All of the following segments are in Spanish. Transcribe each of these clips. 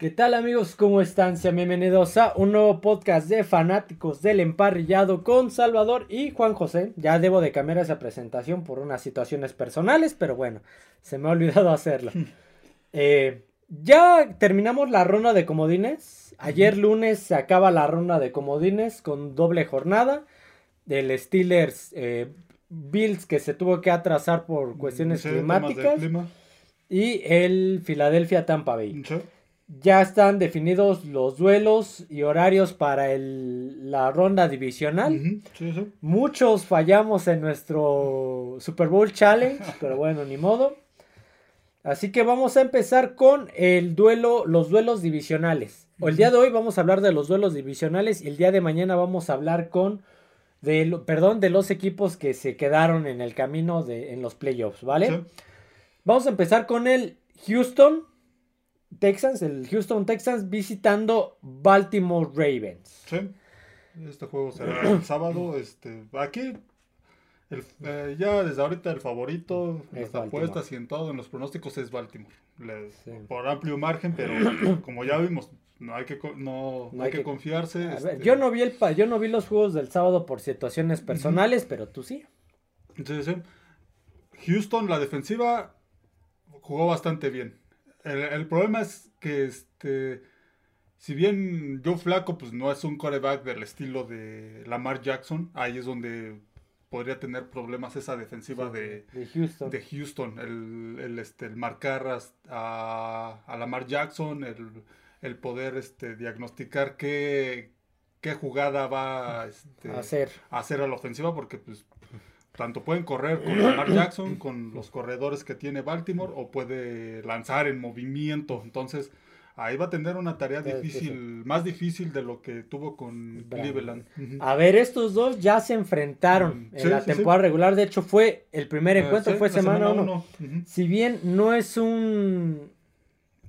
¿Qué tal amigos? ¿Cómo están? Sean bienvenidos a un nuevo podcast de fanáticos del emparrillado con Salvador y Juan José. Ya debo de cambiar esa presentación por unas situaciones personales, pero bueno, se me ha olvidado hacerlo. Eh, ya terminamos la ronda de comodines. Ayer lunes se acaba la ronda de comodines con doble jornada. Del Steelers eh, Bills que se tuvo que atrasar por cuestiones de climáticas. clima. Y el Philadelphia Tampa Bay. Sí. Ya están definidos los duelos y horarios para el- la ronda divisional. Sí, sí. Muchos fallamos en nuestro Super Bowl Challenge, pero bueno, ni modo. Así que vamos a empezar con el duelo, los duelos divisionales. El día de hoy vamos a hablar de los duelos divisionales y el día de mañana vamos a hablar con de, perdón, de los equipos que se quedaron en el camino de en los playoffs, ¿vale? Sí. Vamos a empezar con el Houston Texans, el Houston Texans visitando Baltimore Ravens. Sí. Este juego será el sábado. Este, aquí, el- eh, ya desde ahorita el favorito, las apuestas y en todo, en los pronósticos es Baltimore. Sí. Por amplio margen, pero como ya vimos, no hay que, no, No hay que, que- confiarse. A este, ver, yo no vi el pa- yo no vi los juegos del sábado por situaciones personales, pero tú sí. Sí, sí. Houston, la defensiva jugó bastante bien. El, el problema es que este si bien Joe Flaco pues no es un coreback del estilo de Lamar Jackson, ahí es donde podría tener problemas esa defensiva de, De Houston. de Houston, el, el, este, el marcar a, a Lamar Jackson, el, el poder este, diagnosticar qué, qué jugada va este, A hacer. a hacer a la ofensiva porque pues tanto pueden correr con Lamar Jackson, con los corredores que tiene Baltimore, o puede lanzar en movimiento. Entonces, ahí va a tener una tarea Sí, sí, difícil, más difícil de lo que tuvo con Bravo. Cleveland. A ver, estos dos ya se enfrentaron Mm, en la temporada regular. De hecho, fue el primer Eh, encuentro, fue semana 1. uno. Ujú. Si bien no es un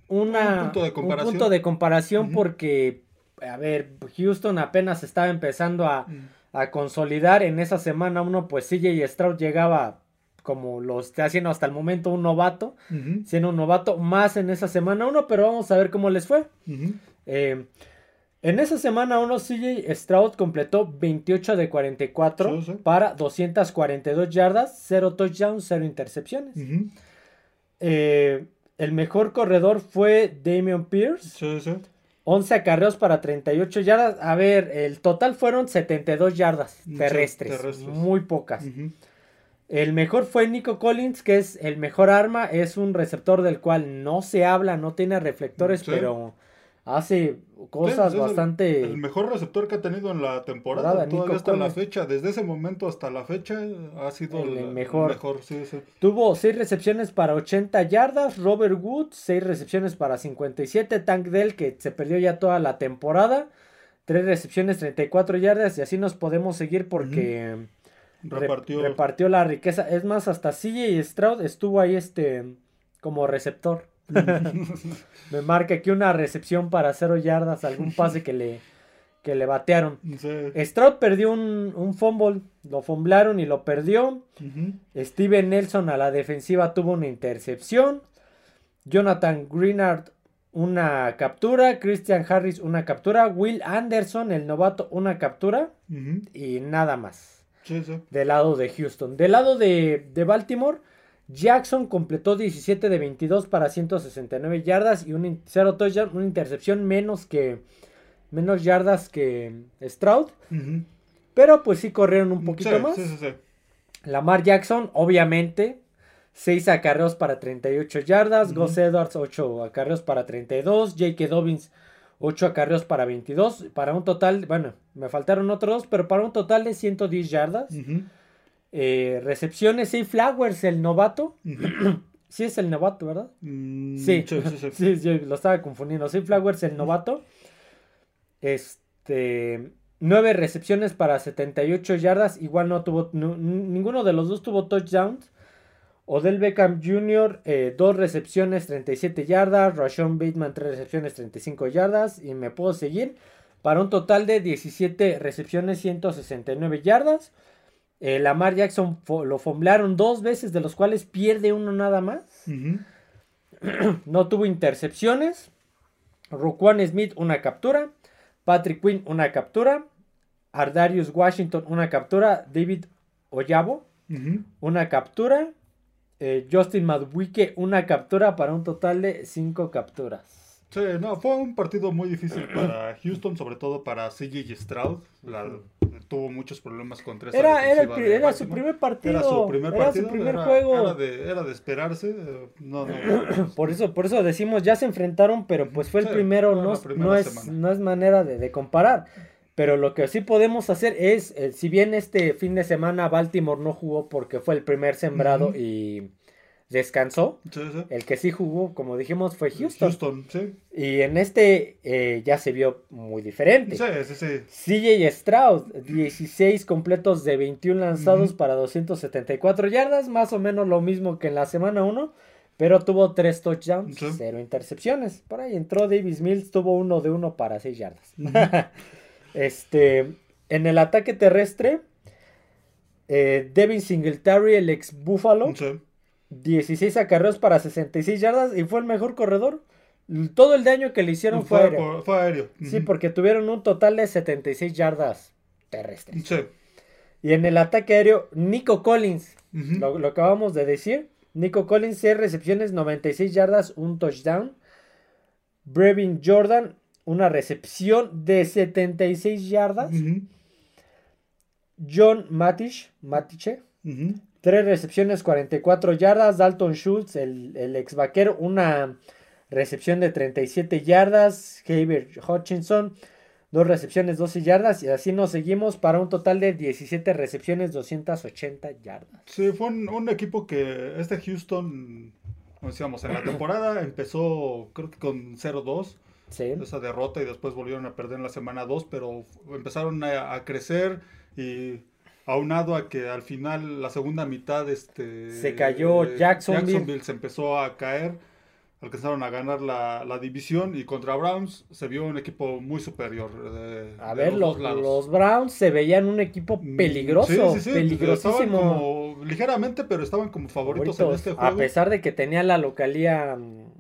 una, Un punto de comparación. punto de comparación Ujú. porque, a ver, Houston apenas estaba empezando a, Mm. A consolidar en esa semana uno, pues CJ Stroud llegaba como lo está haciendo hasta el momento un novato, siendo un novato más en esa semana uno, pero vamos a ver cómo les fue. Eh, en esa semana 1, CJ Stroud completó 28 de 44 Sí, sí. para 242 yardas, 0 touchdowns, 0 intercepciones. Eh, el mejor corredor fue Damian Pierce, Sí, sí. 11 acarreos para 38 yardas. A ver, el total fueron 72 yardas terrestres, terrestres. muy pocas. El mejor fue Nico Collins, que es el mejor arma, es un receptor del cual no se habla, no tiene reflectores, Sí. pero hace cosas Sí, es el- bastante... El, mejor receptor que ha tenido en la temporada, Temporada, Nico todavía hasta la fecha. Desde ese momento hasta la fecha ha sido El el, mejor. sí, sí. Tuvo 6 recepciones para 80 yardas. Robert Woods, 6 recepciones para 57. Tank Dell, que se perdió ya toda la temporada. 3 recepciones, 34 yardas. Y así nos podemos seguir porque re- Repartió. repartió la riqueza. Es más, hasta CJ Stroud estuvo ahí este como receptor. Me marca aquí una recepción para 0 yardas. Algún pase que le, que le batearon. Sí. Stroud perdió un, un fumble. Lo fumblaron y lo perdió. Ujú. Steven Nelson a la defensiva tuvo una intercepción. Jonathan Greenard una captura. Christian Harris una captura. Will Anderson, el novato, una captura. Y nada más. Sí, sí. Del lado de Houston. Del lado de, de Baltimore, Jackson completó 17 de 22 para 169 yardas y un in- cero touchdown, una intercepción menos que menos yardas que Stroud. Ujú. Pero pues sí corrieron un poquito Sí, más. Sí, sí. Lamar Jackson, obviamente, 6 acarreos para 38 yardas. Ujú. Gus Edwards, 8 acarreos para 32. J.K. Dobbins, 8 acarreos para 22. Para un total, bueno, me faltaron otros dos, pero para un total de 110 yardas. Ujú. Eh, recepciones, Say Flowers, el novato. Sí es el novato, ¿verdad? Mm, Sí, sí, sí, sí. sí, yo lo estaba confundiendo. Say Flowers, el novato. Este. 9 recepciones para 78 yardas. Igual no tuvo. ninguno de los dos tuvo touchdowns. Odell Beckham Jr., 2 recepciones, 37 yardas. Rashon Bateman, 3 recepciones, 35 yardas. Y me puedo seguir. Para un total de 17 recepciones, 169 yardas. Eh, Lamar Jackson fo- lo fomblaron dos veces, de los cuales pierde uno nada más. No tuvo intercepciones. Roquan Smith, una captura. Patrick Quinn, una captura. Ardarius Washington, una captura. David Oyabo, Ujú. una captura. Eh, Justin Madwike, una captura para un total de 5 capturas. Sí, no, fue un partido muy difícil para Houston, sobre todo para CJ Stroud. La- tuvo muchos problemas contra esa Era, era, el defensiva pri- de era su primer partido. Era su primer era partido. su primer era- juego. Era de, era de esperarse. eh, No, no. Por eso, por eso decimos, ya se enfrentaron, pero pues fue el Sí, primero, no, no, es, semana. no es manera de, de comparar. Pero lo que sí podemos hacer es, eh, si bien este fin de semana Baltimore no jugó porque fue el primer sembrado y descansó, Sí, sí. el que sí jugó, como dijimos, fue Houston. Houston, sí. Y en este eh, ya se vio muy diferente. Sí, sí, sí. CJ Stroud, 16 completos de 21 lanzados para 274 yardas, más o menos lo mismo que en la semana 1, pero tuvo 3 touchdowns, Sí. 0 intercepciones. Por ahí entró Davis Mills, tuvo uno de uno para 6 yardas. este, en el ataque terrestre, eh, Devin Singletary, el ex Buffalo, Sí. 16 acarreos para 66 yardas y fue el mejor corredor. Todo el daño que le hicieron fue, Fue, aéreo. por- fue aéreo. Sí, porque tuvieron un total de 76 yardas terrestres. Sí. Y en el ataque aéreo, Nico Collins, lo, lo acabamos de decir. Nico Collins, 6 recepciones, 96 yardas, un touchdown. Brevin Jordan, una recepción de 76 yardas. Ujú. John Matish, Matiche. 3 recepciones, 44 yardas. Dalton Schultz, el, el ex vaquero, una recepción de 37 yardas. Haber Hutchinson, dos recepciones, 12 yardas. Y así nos seguimos para un total de 17 recepciones, 280 yardas. Sí, fue un, un equipo que este Houston, como decíamos, en la temporada empezó creo que con 0-2, Sí. esa derrota y después volvieron a perder en la semana 2, pero empezaron a, a crecer y aunado a que al final la segunda mitad este Se cayó eh, Jacksonville. se empezó a caer, alcanzaron a ganar la, la división y contra Browns se vio un equipo muy superior. eh, A de ver, los los, Browns se veían un equipo Mm, peligroso, sí, sí, sí, Estaban peligrosísimo. como ligeramente, pero estaban como favoritos, en este a juego. pesar de que tenía la localía mm,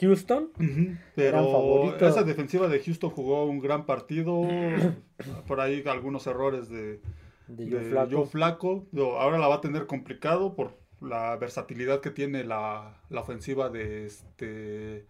Houston. Ujú, eran Pero esa defensiva de Houston jugó un gran partido. por ahí algunos errores de, De de Joe. Digo, Ahora la va a tener complicado por la versatilidad que tiene la, la ofensiva de este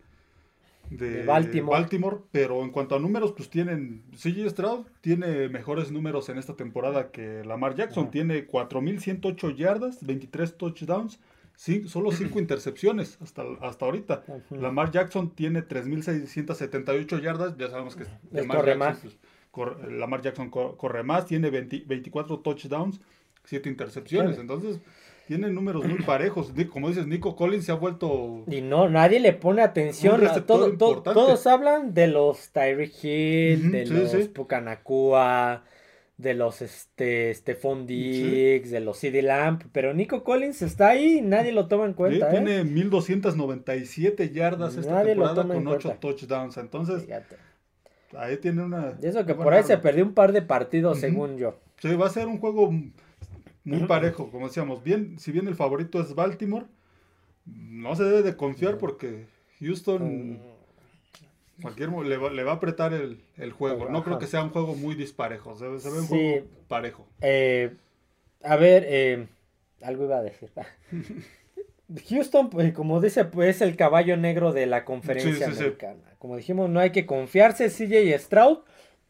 de, De Baltimore. pero en cuanto a números, pues tienen. CJ Stroud tiene mejores números en esta temporada que Lamar Jackson. Ajá. Tiene 4.108 yardas, 23 touchdowns, sí, solo 5 intercepciones hasta, hasta ahorita. Lamar Jackson tiene 3.678 yardas. Ya sabemos que Lamar Jackson, más. pues, cor- Lamar Jackson co- corre más, tiene 20 24 touchdowns, 7 intercepciones. Entonces, tiene números muy parejos. Como dices, Nico Collins se ha vuelto. Y no, nadie le pone atención. A todo- todos hablan de los Tyreek Hill, de sí, los sí. Pucanacua, de los este, Stephon Diggs, de los CD Lamp. Pero Nico Collins está ahí y nadie lo toma en cuenta. ¿eh? Tiene 1297 yardas esta Nadie lo temporada con 8 cuenta. touchdowns. Entonces, Fíjate. Ahí tiene una. Y eso que por ahí se perdió un par de partidos, según yo. Sí, va a ser un juego muy parejo, como decíamos. Bien, si bien el favorito es Baltimore, no se debe de confiar porque Houston cualquier le va, le va a apretar el, el juego. No creo que sea un juego muy disparejo. Se, se ve un Sí. juego parejo. Eh, a ver, eh, algo iba a decir. Houston, pues, como dice, pues es el caballo negro de la conferencia Sí, sí, sí. americana. Como dijimos, no hay que confiarse. CJ Stroud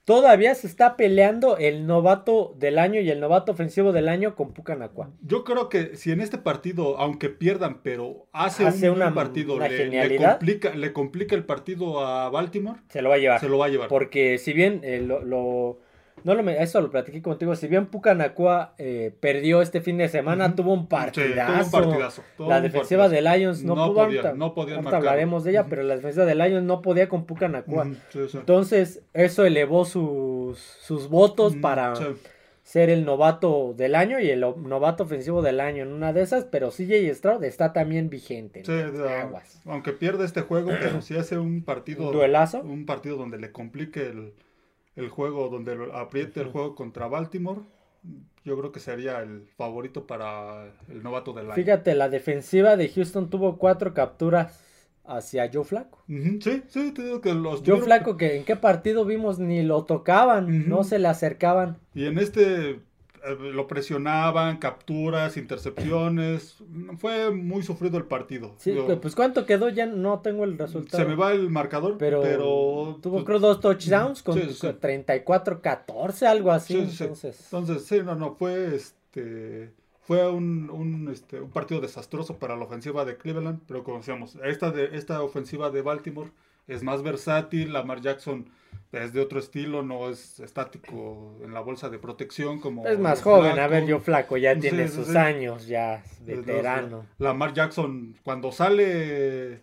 todavía se está peleando el novato del año y el novato ofensivo del año con Pucanacua. Yo creo que si en este partido, aunque pierdan, pero hace, Hace un una- partido, una le, complica, le complica el partido a Baltimore, Se lo va a llevar. se lo va a llevar. Porque si bien eh, lo, lo- no lo eso lo platiqué contigo, si bien Pucanacua eh, perdió este fin de semana, tuvo un Sí, partidazo. tuvo un partidazo, tuvo la un defensiva partidazo. de Lions no, No pudo. podía, no marcar. hablaremos de ella, pero la defensa de Lions no podía con Pucanacua. Sí, sí. Entonces, eso elevó sus, sus votos para ser el novato del año y el novato ofensivo del año en una de esas, pero CJ Stroud está también vigente. Sí, ¿no? Aguas. aunque pierde este juego, pero si hace un partido, Un duelazo. un partido donde le complique el, el juego, donde lo apriete el juego contra Baltimore, yo creo que sería el favorito para el novato del año. Fíjate, la defensiva de Houston tuvo cuatro capturas hacia Joe Flaco. Sí, sí, te digo que los... Joe Flaco que en qué partido vimos ni lo tocaban, no se le acercaban. Y en este lo presionaban, capturas, intercepciones. Fue muy sufrido el partido. Sí, pues cuánto quedó ya no tengo el resultado. Se me va el marcador, pero, tuvo pues, creo dos touchdowns con 34-14, algo así. entonces. entonces, sí, no, no, fue este fue un, un, este, un, partido desastroso para la ofensiva de Cleveland, pero como decíamos, esta, de, esta ofensiva de Baltimore es más versátil, Lamar Jackson es de otro estilo, no es estático en la bolsa de protección como... Es más joven, a ver, yo flaco, ya tiene sus años, ya veterano. Lamar Jackson cuando sale,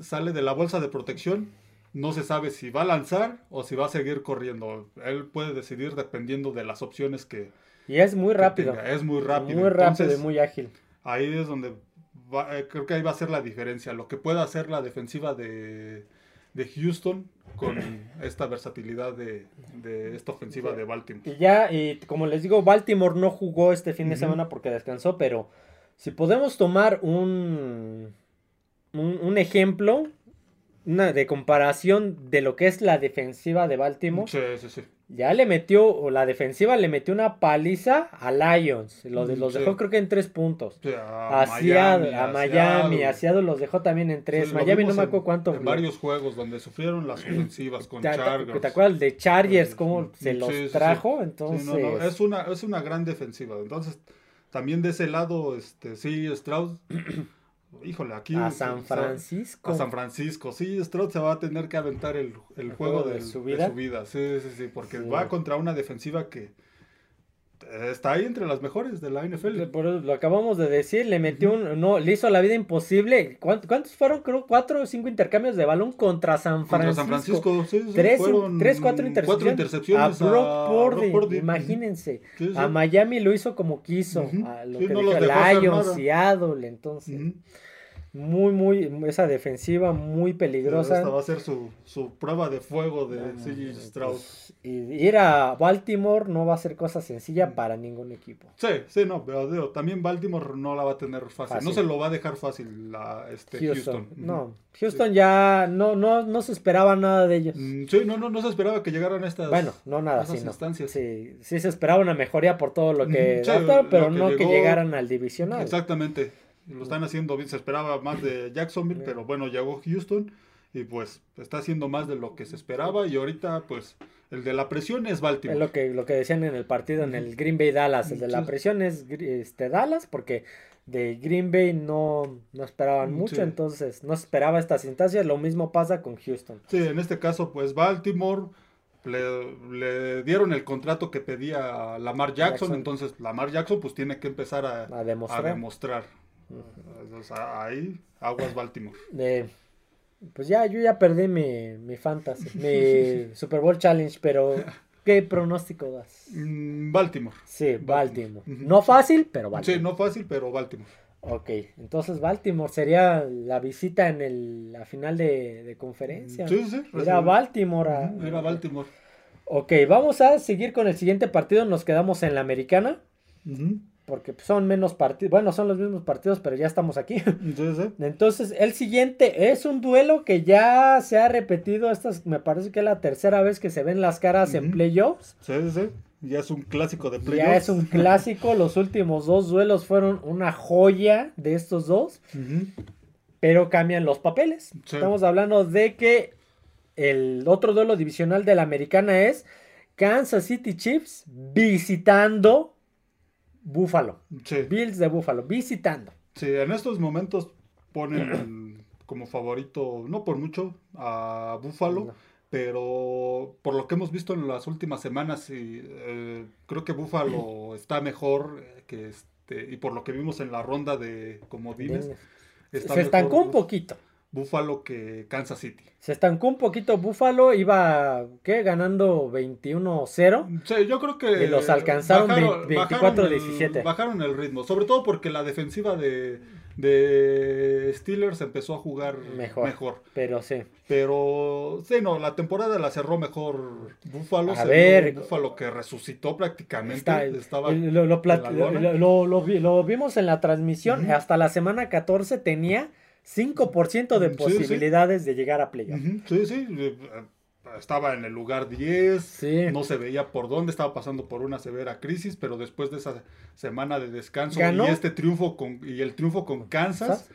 sale de la bolsa de protección, no se sabe si va a lanzar o si va a seguir corriendo. Él puede decidir dependiendo de las opciones que, y es muy rápido. Es muy rápido. Muy rápido y muy ágil. Ahí es donde eh, creo que ahí va a ser la diferencia. Lo que pueda hacer la defensiva de, Houston con esta versatilidad de, esta ofensiva de Baltimore. Y ya, y como les digo, Baltimore no jugó este fin de semana porque descansó, pero si podemos tomar un, un, un ejemplo una de comparación de lo que es la defensiva de Baltimore. Sí, sí, sí ya le metió, o la defensiva le metió una paliza a Lions. Los, los dejó creo que en tres puntos. a, Miami, a Miami, a Seattle los dejó también en tres. Miami no me acuerdo cuánto. En varios juegos donde sufrieron las ofensivas con Chargers. ¿Te acuerdas de Chargers cómo se los trajo? Entonces... Es, una, es una gran defensiva. Entonces, también de ese lado, este sí, Strauss... Híjole, aquí. A San Francisco. A San Francisco. Sí, Stroud se va a tener que aventar el, juego, de, su vida? Sí, sí, sí. Porque va contra una defensiva que está ahí entre las mejores de la NFL. Por lo acabamos de decir, le metió un, no, le hizo la vida imposible. ¿Cuántos, fueron? Creo cuatro o cinco intercambios de balón contra San Francisco. Contra San Francisco, sí, tres, tres, cuatro intercepciones. A Brock imagínense. A Miami lo hizo como quiso. A lo que no Lions, Seattle, entonces. Muy, muy, esa defensiva muy peligrosa. Esta va a ser su, su prueba de fuego de CJ Stroud. Pues, y ir a Baltimore no va a ser cosa sencilla mm. para ningún equipo. Sí, sí, no, pero también Baltimore no la va a tener fácil. No se lo va a dejar fácil la, este, Houston. No, Houston ya no, no, no se esperaba nada de ellos. Mm, sí, no, no, no se esperaba que llegaran a estas, bueno, no nada, sí, instancias. Sí, sí se esperaba una mejoría por todo lo que pero no que llegaran al divisional. Exactamente. Lo están haciendo bien. Se esperaba más de Jacksonville, pero bueno, llegó Houston y pues está haciendo más de lo que se esperaba. Y ahorita, pues, el de la presión es Baltimore. Es lo que, lo que decían en el partido en el Green Bay Dallas. El de la presión es este, Dallas, porque de Green Bay no, no esperaban mucho, entonces no esperaba estas instancias. Lo mismo pasa con Houston. Sí, en este caso, pues Baltimore. Le, dieron el contrato que pedía Lamar Jackson, entonces Lamar Jackson pues tiene que empezar a, a demostrar ahí, Aguas Baltimore. pues ya, yo ya perdí mi, mi fantasy, mi Super Bowl Challenge, pero ¿qué pronóstico das? Mm, Baltimore. Sí, Baltimore. No fácil, pero Baltimore. Sí, no fácil, pero Baltimore. Ok, entonces Baltimore sería la visita en la final de, conferencia. Sí, sí. Era Baltimore. Era Baltimore. Ok, vamos a seguir con el siguiente partido. Nos quedamos en la americana porque son menos partidos, bueno, son los mismos partidos, pero ya estamos aquí. Entonces, el siguiente es un duelo que ya se ha repetido, esta me parece que es la tercera vez que se ven las caras en playoffs. Sí, sí, sí. Ya es un clásico de playoffs. Ya es un clásico, los últimos dos duelos fueron una joya de estos dos, pero cambian los papeles. Estamos hablando de que el otro duelo divisional de la americana es Kansas City Chiefs visitando Búfalo. Bills de Búfalo, visitando. Sí, en estos momentos ponen como favorito, no por mucho, a Búfalo. Pero por lo que hemos visto en las últimas semanas, y, eh, creo que Búfalo está mejor que este, y por lo que vimos en la ronda de comodines. Se estancó un poquito. Búfalo que Kansas City. Se estancó un poquito Búfalo, iba, ¿qué? Ganando 21-0. Sí, yo creo que... Y los alcanzaron 24-17. Bajaron, el ritmo, sobre todo porque la defensiva de, de Steelers empezó a jugar mejor, Pero sí. Pero, sí, no, la temporada la cerró mejor Búfalo. A ver. Búfalo que resucitó prácticamente. estaba lo, lo, vimos en la transmisión, hasta la semana 14 tenía 5% de Sí, sí. posibilidades de llegar a playoff. Sí, sí. eh, Estaba en el lugar 10. Sí. No se veía por dónde. Estaba pasando por una severa crisis. Pero después de esa semana de descanso Ganó. y este triunfo con, y el triunfo con Kansas,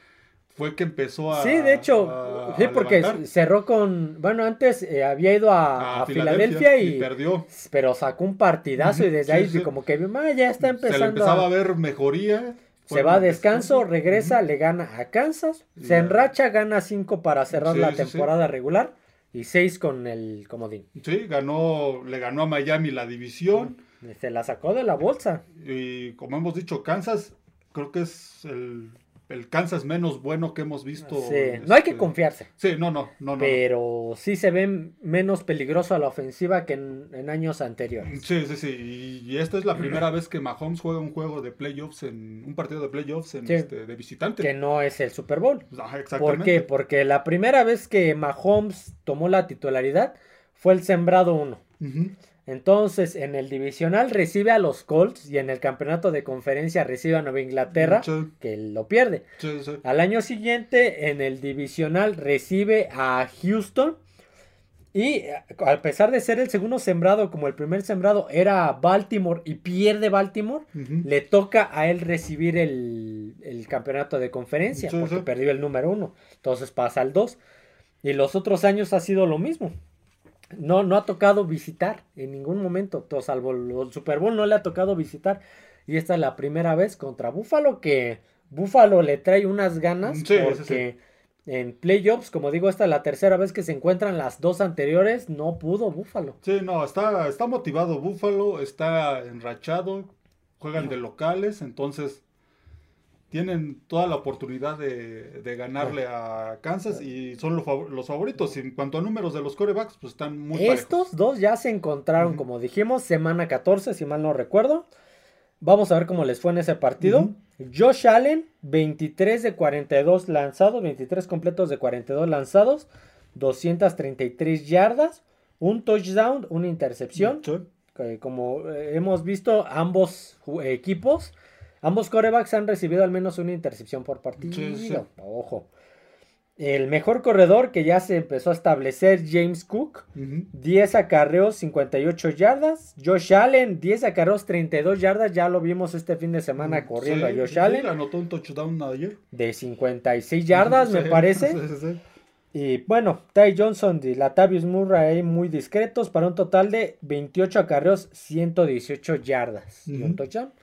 fue que empezó a. Sí, de hecho, a- sí, porque levantar. cerró con, bueno, antes eh, había ido a, A a Filadelfia y, perdió. pero sacó un partidazo y desde ahí como que ah, ya está Se le empezando empezaba a- a ver mejoría. Se va a descanso, regresa, le gana a Kansas, se enracha, gana 5 para cerrar Sí, la sí, sí. temporada regular y 6 con el comodín. Sí, ganó, le ganó a Miami la división. Se la sacó de la bolsa. Y como hemos dicho, Kansas, creo que es el, el Kansas menos bueno que hemos visto. Sí, no hay que este, confiarse. Sí, no, no, no, no. Pero sí se ve menos peligroso a la ofensiva que en, en años anteriores. Sí, sí, sí. Y, y esta es la primera vez que Mahomes juega un juego de playoffs, en un partido de playoffs en, Sí. este, de visitante. Que no es el Super Bowl. Ajá, ¿Por exactamente. qué? Porque la primera vez que Mahomes tomó la titularidad fue el sembrado 1. Ujú. Entonces, en el divisional recibe a los Colts y en el campeonato de conferencia recibe a Nueva Inglaterra, Sí, que lo pierde. sí, sí. Al año siguiente, en el divisional recibe a Houston. Y a pesar de ser el segundo sembrado, como el primer sembrado era Baltimore y pierde Baltimore, le toca a él recibir el, el campeonato de conferencia, porque perdió el número uno. Entonces pasa al 2. Y los otros años ha sido lo mismo. No, no ha tocado visitar en ningún momento, to- salvo el Super Bowl no le ha tocado visitar. Y esta es la primera vez contra Buffalo que Buffalo le trae unas ganas Sí, sí, porque en playoffs, como digo, esta es la tercera vez que se encuentran las dos anteriores, no pudo Buffalo. Sí, no, está, está motivado Buffalo, está enrachado, juegan de locales, entonces tienen toda la oportunidad de, de ganarle a Kansas y son los, fav- los favoritos. Y en cuanto a números de los corebacks, pues están muy parejos. Estos dos ya se encontraron, como dijimos, semana 14, si mal no recuerdo. Vamos a ver cómo les fue en ese partido. Josh Allen, 23 de 42 lanzados, 23 completos de 42 lanzados, 233 yardas, un touchdown, una intercepción. Que como eh, hemos visto, ambos equipos, ambos corebacks han recibido al menos una intercepción por partido. Sí, sí. Ojo. El mejor corredor que ya se empezó a establecer, James Cook, Ujú. 10 acarreos, 58 yardas. Josh Allen, 10 acarreos, 32 yardas. Ya lo vimos este fin de semana corriendo Sí, a Josh Allen. anotó un touchdown ayer. De 56 yardas, me Sí, parece. sí, sí, sí. Y bueno, Ty Johnson y Latavius Murray muy discretos para un total de 28 acarreos, 118 yardas. Y un touchdown.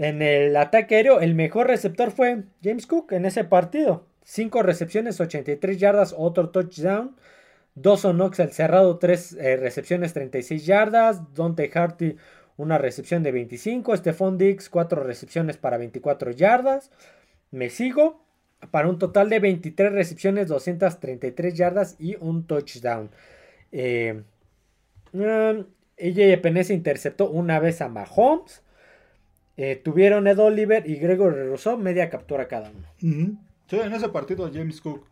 En el ataque aéreo, el mejor receptor fue James Cook en ese partido. 5 recepciones, 83 yardas, otro touchdown. Dawson Knox, el cerrado, 3 recepciones, 36 yardas. Dante Harty, una recepción de 25. Stephon Diggs, 4 recepciones para 24 yardas. Me sigo para un total de 23 recepciones, 233 yardas y un touchdown. Eh, um, AJ Epinesa interceptó una vez a Mahomes. Eh, tuvieron Ed Oliver y Gregory Rousseau media captura cada uno. Sí, en ese partido James Cook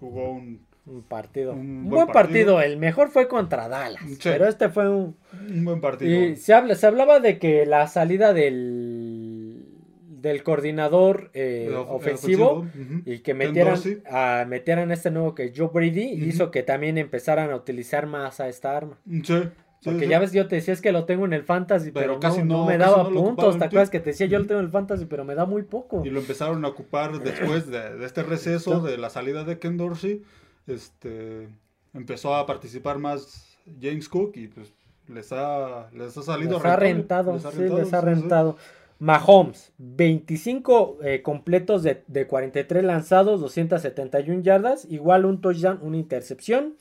jugó un, Un partido. Un Un buen buen partido. partido. El mejor fue contra Dallas. Sí. Pero este fue un. un buen partido. Y se, habla, se hablaba de que la salida del, del coordinador eh, El of- el ofensivo ujú. y que metieran, a, metieran este nuevo que Joe Brady hizo que también empezaran a utilizar más a esta arma. Sí, Porque sí. ya ves, yo te decía es que lo tengo en el fantasy, pero, Pero casi no, me daba no puntos. ¿Te sí. acuerdas que te decía yo lo tengo en el fantasy, pero me da muy poco? Y lo empezaron a ocupar después de, de este receso, de la salida de Ken Dorsey. Este, empezó a participar más James Cook y pues les ha, les ha salido Les ha rentado, les ha sí, rentado, les ha sí, sí. rentado. Mahomes, 25 eh, completos de, de 43 lanzados, 271 yardas, igual un touchdown, una intercepción.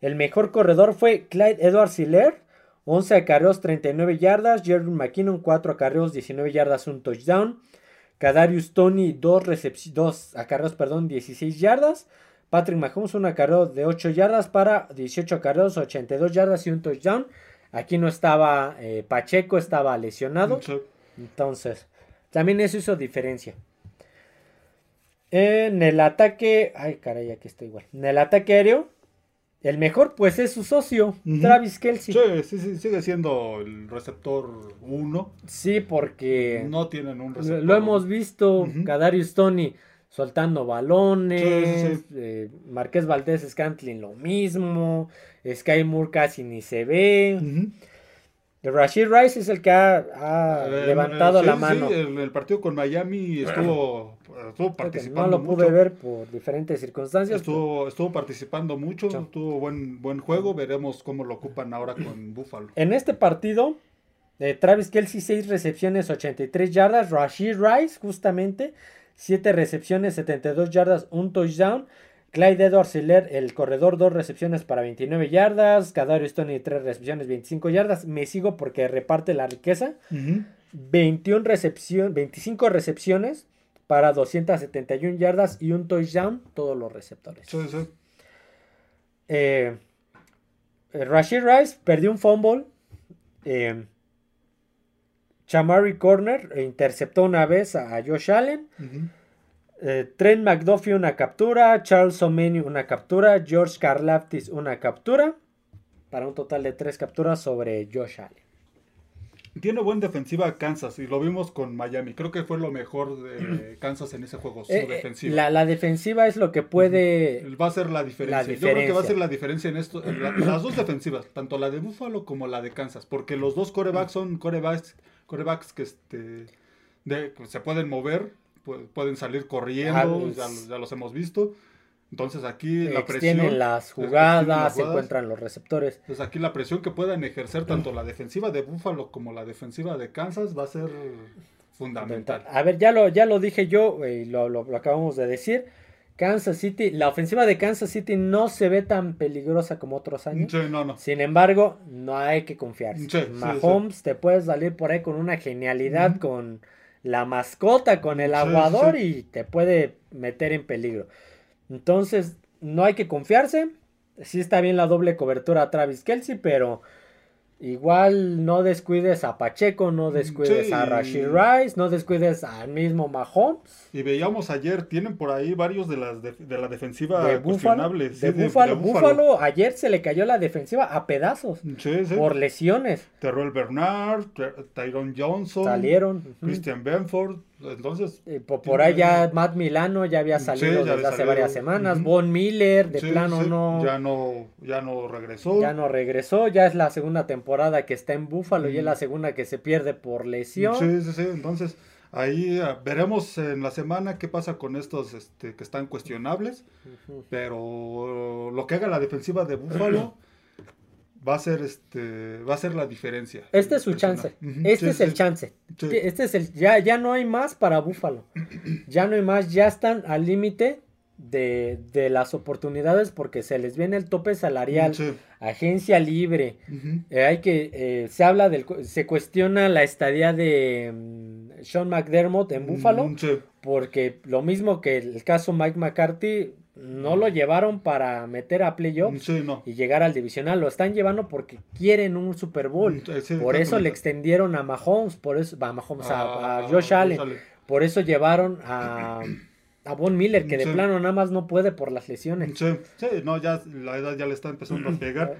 El mejor corredor fue Clyde Edwards Hiller, 11 acarreos, 39 yardas. Jerry McKinnon, 4 acarreos, 19 yardas, un touchdown. Kadarius Tony, 2 recepci- dos acarreos, perdón, 16 yardas. Patrick Mahomes, un acarreo de 8 yardas para 18 acarreos, 82 yardas y un touchdown. Aquí no estaba eh, Pacheco, estaba lesionado. Sí. Entonces, también eso hizo diferencia. En el ataque. Ay, caray, aquí está igual. En el ataque aéreo. El mejor, pues, es su socio. Travis Kelsey. Sí, sí, sí, sigue siendo el receptor 1. Sí, porque No tienen un receptor. lo hemos visto. Ujú. Kadarius Tony soltando balones. Eh, Marqués Valdés Scantlin lo mismo. Sky Moore casi ni se ve. Rashid Rice es el que ha, eh, levantado la mano. Sí, el, partido con Miami estuvo, estuvo participando. No lo pude ver por diferentes circunstancias. Estuvo, estuvo participando mucho, tuvo buen, buen juego. Veremos cómo lo ocupan ahora con Buffalo. En este partido, de Travis Kelsey, 6 recepciones, 83 yardas. Rashid Rice, justamente, 7 recepciones, 72 yardas, un touchdown. Clyde Edwards el corredor, dos recepciones para 29 yardas. Cadario Stoney, tres recepciones, 25 yardas. Me sigo porque reparte la riqueza. 21 recepción, 25 recepciones para 271 yardas y un touchdown, todos los receptores. Sí, sí. Eh, Rashid Rice perdió un fumble. Eh, Chamari Corner interceptó una vez a Josh Allen. Eh, Trent McDuffie una captura, Charles O'Menu una captura, George Karlaftis una captura, para un total de tres capturas sobre Josh Allen. Tiene buena defensiva Kansas y lo vimos con Miami. Creo que fue lo mejor de Kansas en ese juego, su eh, eh, defensiva. La, defensiva es lo que puede... Va a ser la diferencia. Yo creo que va a ser la diferencia en esto. las dos defensivas, tanto la de Buffalo como la de Kansas, porque los dos corebacks son corebacks, corebacks que este, se pueden mover pueden salir corriendo, ya, los hemos visto. Entonces aquí la presión... las jugadas, se encuentran los receptores. Entonces aquí la presión que puedan ejercer tanto la defensiva de Buffalo como la defensiva de Kansas va a ser fundamental. A ver, ya lo, ya lo dije yo y lo, lo, acabamos de decir. Kansas City, la ofensiva de Kansas City no se ve tan peligrosa como otros años. Sin embargo, no hay que confiar. Mahomes te puede salir por ahí con una genialidad, con la mascota con el aguador y te puede meter en peligro. Entonces, no hay que confiarse. Sí está bien la doble cobertura a Travis Kelsey, pero Igual no descuides a Pacheco, no descuides a Rashid Rice, no descuides al mismo Mahomes. Y veíamos ayer, tienen por ahí varios de las de, la defensiva de Búfalo, de, Búfalo, ayer se le cayó la defensiva a pedazos por lesiones. Terrell Bernard, Tyron Johnson, salieron. Christian Benford, entonces. por, ahí ya Matt Milano ya había salido desde hace varias semanas. Von Miller, de plano no. Ya no, ya no regresó. Ya no regresó, ya es la segunda temporada que está en Búfalo y es la segunda que se pierde por lesión. Sí, sí, sí. Entonces, ahí ah, veremos en la semana qué pasa con estos este, que están cuestionables. Pero lo que haga la defensiva de Búfalo va a ser este va a ser la diferencia. Este es su chance. Este es el chance. Este es el ya ya no hay más para Búfalo. Ya no hay más, ya están al límite de, las oportunidades porque se les viene el tope salarial, agencia libre. Eh, hay que eh, se habla del se cuestiona la estadía de mm, Sean McDermott en Búfalo porque lo mismo que el caso Mike McCarthy no lo llevaron para meter a playoffs y llegar al divisional. Lo están llevando porque quieren un Super Bowl. por eso le extendieron a Mahomes, por eso a Mahomes, a, ah, Josh Allen. Por eso llevaron a, a Von Miller, que de plano nada más no puede por las lesiones. Sí, no, ya la edad ya le está empezando a pegar.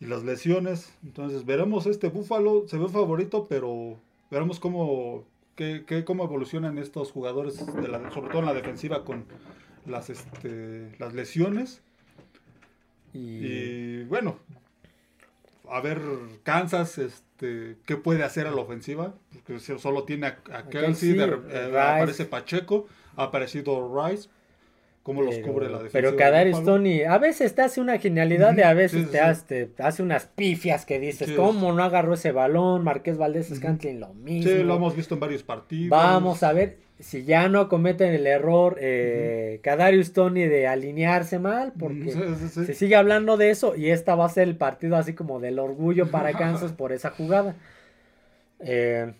y las lesiones. Entonces veremos este Búfalo. Se ve favorito, pero veremos cómo, qué, cómo evolucionan estos jugadores, sobre todo en la defensiva con las, este, las lesiones. Y... bueno, a ver Kansas, este, qué puede hacer a la ofensiva, porque solo tiene a, Kelsey, eh, aparece Pacheco, ha aparecido Rice, cómo los cubre la defensa. Pero Kadar Stoney a veces te hace una genialidad y a veces te, Hace, hace, unas pifias que dices, ¿cómo no agarró ese balón? Marqués Valdés Scantlin lo mismo. Sí, lo hemos visto en varios partidos. Vamos a ver, si ya no cometen el error eh, Kadarius Tony de alinearse mal, porque se sigue hablando de eso y esta va a ser el partido así como del orgullo para Kansas por esa jugada. Eh,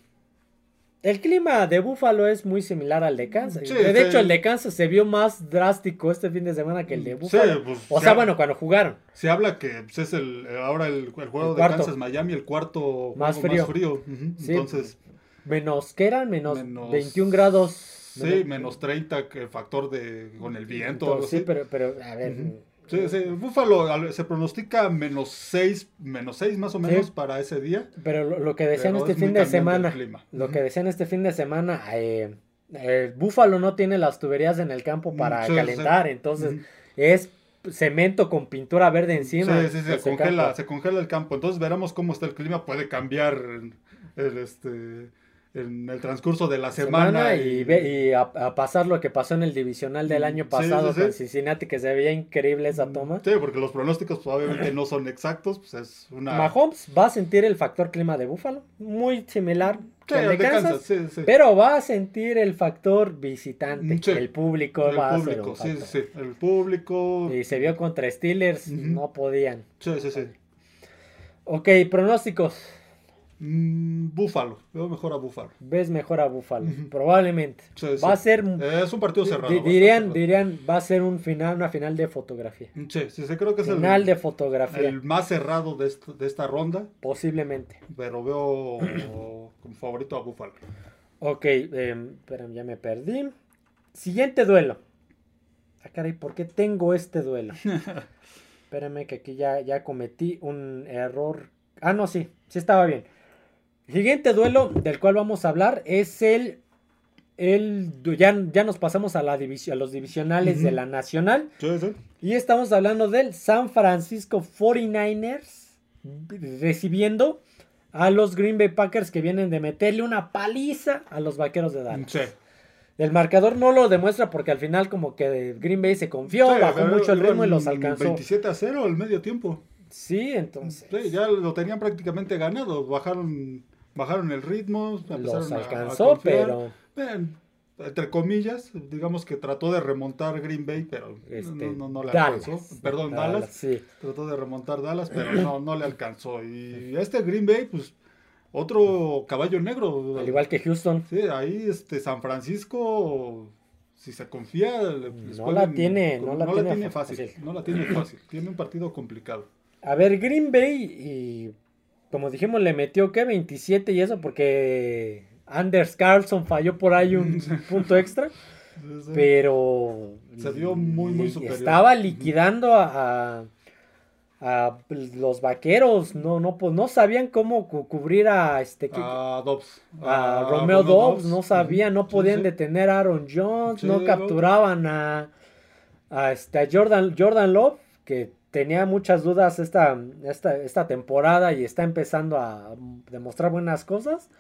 el clima de Búfalo es muy similar al de Kansas. de hecho, el de Kansas se vio más drástico este fin de semana que el de Búfalo. Pues, o sea, bueno, cuando jugaron. Se habla que pues, es el ahora el, juego de Kansas Miami, el cuarto más frío. Más frío. Entonces Menos, ¿qué eran? Menos, 21 grados. Sí, menos, 30 que factor de con el viento. sí, pero, pero a ver. Sí, sí, Búfalo se pronostica menos 6, menos 6 más o menos para ese día. Pero lo, que decían este fin de semana, lo que decían este fin de semana, eh, Buffalo no tiene las tuberías en el campo para Mm, sí, calentar, entonces es cemento con pintura verde encima. Sí, sí, se congela, campo. se congela el campo. Entonces veremos cómo está el clima. Puede cambiar el, este, en el transcurso de la semana. semana y, ve- y a, a pasar lo que pasó en el divisional del Mm, año sí, pasado sí, con. Cincinnati, que se veía increíble esa toma. Sí, porque los pronósticos pues, obviamente no son exactos. Pues es una... Mahomes va a sentir el factor clima de Buffalo, muy similar el de Kansas, pero va a sentir el factor visitante, el público el va a ser un sí, factor. sí, sí. El público. Y se vio contra Steelers, no podían. Sí, sí, sí. Ok, pronósticos. Mm, Búfalo. Veo mejor a Búfalo. Ves mejor a Buffalo, Ujú. probablemente. Sí, sí. Va a ser, Eh, es un partido cerrado. dirían, cerrado. dirían, va a ser un final, una final de fotografía. Sí, sí, sí, creo que es el, Final de fotografía, el más cerrado de, esta- de esta ronda. posiblemente. Pero veo como favorito a Búfalo. Ok, eh, espérame, ya me perdí. Siguiente duelo. Ah, caray, ¿por qué tengo este duelo? Espérame que aquí ya, ya cometí un error. Ah, no, sí, sí estaba bien. Siguiente duelo del cual vamos a hablar es el... el ya, ya nos pasamos a, la división, a los divisionales de la nacional. Sí, sí. Y estamos hablando del San Francisco 49ers recibiendo a los Green Bay Packers que vienen de meterle una paliza a los Vaqueros de Dallas. Sí. El marcador no lo demuestra porque al final como que Green Bay se confió, Sí, bajó pero mucho el ritmo y los alcanzó. 27 a 0 al medio tiempo. Sí, entonces Sí, ya lo tenían prácticamente ganado. Bajaron, bajaron el ritmo. empezaron los a- a alcanzó, pero entre comillas, digamos que trató de remontar Green Bay, pero este, no, no, no le Dallas, alcanzó. Perdón, Dallas. Sí. Trató de remontar Dallas, pero no, no le alcanzó. Y este Green Bay, pues, otro caballo negro. Al igual que Houston. Sí, ahí este San Francisco, si se confía, No la tiene- no la tiene fácil, fácil. No la tiene fácil. Tiene un partido complicado. A ver, Green Bay y como dijimos le metió que 27 y eso porque Anders Carlson falló por ahí un punto extra. Sí, sí. pero Se vio muy, muy superior. estaba liquidando a, a- a los vaqueros no no pues no sabían cómo cu- cubrir a este A Dobbs. a Romeo Dobbs no sabían no podían sí. detener a Aaron Jones no capturaban a a, este, Jordan Jordan Love que tenía muchas dudas esta, esta esta temporada y está empezando a demostrar buenas cosas.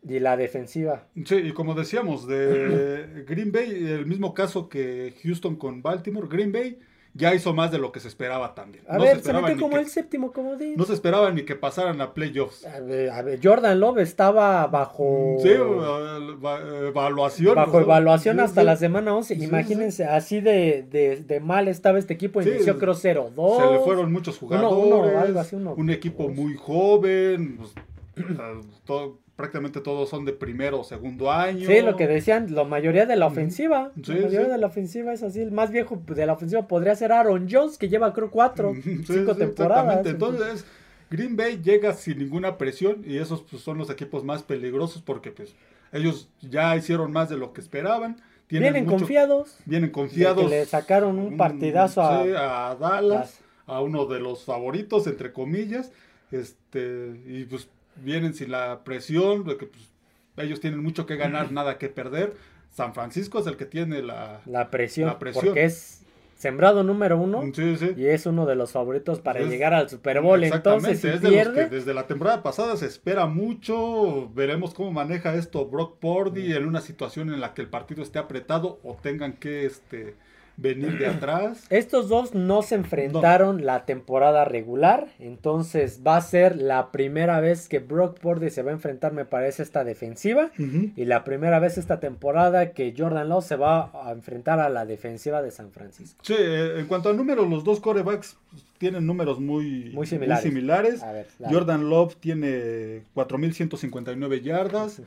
Y la defensiva. Sí, y como decíamos, de Green Bay, el mismo caso que Houston con Baltimore, Green Bay ya hizo más de lo que se esperaba también. a No ver se se metió como que- el séptimo como dices. No se esperaba ni que pasaran a playoffs. A ver, a ver, Jordan Love estaba bajo, Sí, eh, va- evaluación. bajo o sea, evaluación sí, hasta sí. la semana 11. Sí, Imagínense, así de, de, de mal estaba este equipo. Inició creo 0-2. Se le fueron muchos Uno- jugadores. uno, algo así, uno, un equipo muy joven. pues, todo- prácticamente todos son de primero o segundo año. Sí, lo que decían, la mayoría de la ofensiva. Sí, la mayoría sí. de la ofensiva es así. El más viejo de la ofensiva podría ser Aaron Jones, que lleva creo cuatro, Sí, cinco temporadas. exactamente. Entonces, Green Bay llega sin ninguna presión y esos pues, son los equipos más peligrosos porque pues ellos ya hicieron más de lo que esperaban. Tienen vienen mucho- confiados. Vienen confiados. que le sacaron un partidazo a, sí, a Dallas, las- a uno de los favoritos, entre comillas. Este, y pues vienen sin la presión de que pues, ellos tienen mucho que ganar, nada que perder. San Francisco es el que tiene la... la, presión, La presión. Porque es sembrado número uno. Sí, sí. Y es uno de los favoritos para Es- llegar al Super Bowl. Exactamente, Entonces, si es de los pierde, que desde la temporada pasada se espera mucho. Veremos cómo maneja esto Brock Purdy en una situación en la que el partido esté apretado o tengan que este, venir de atrás. estos dos no se enfrentaron la temporada regular. Entonces, va a ser la primera vez que Brock Purdy se va a enfrentar, me parece, esta defensiva. Y la primera vez esta temporada que Jordan Love se va a enfrentar a la defensiva de San Francisco. Sí, eh, en cuanto a números, los dos corebacks tienen números muy, Muy similares. similares. A ver. Jordan Love tiene 4.159 yardas,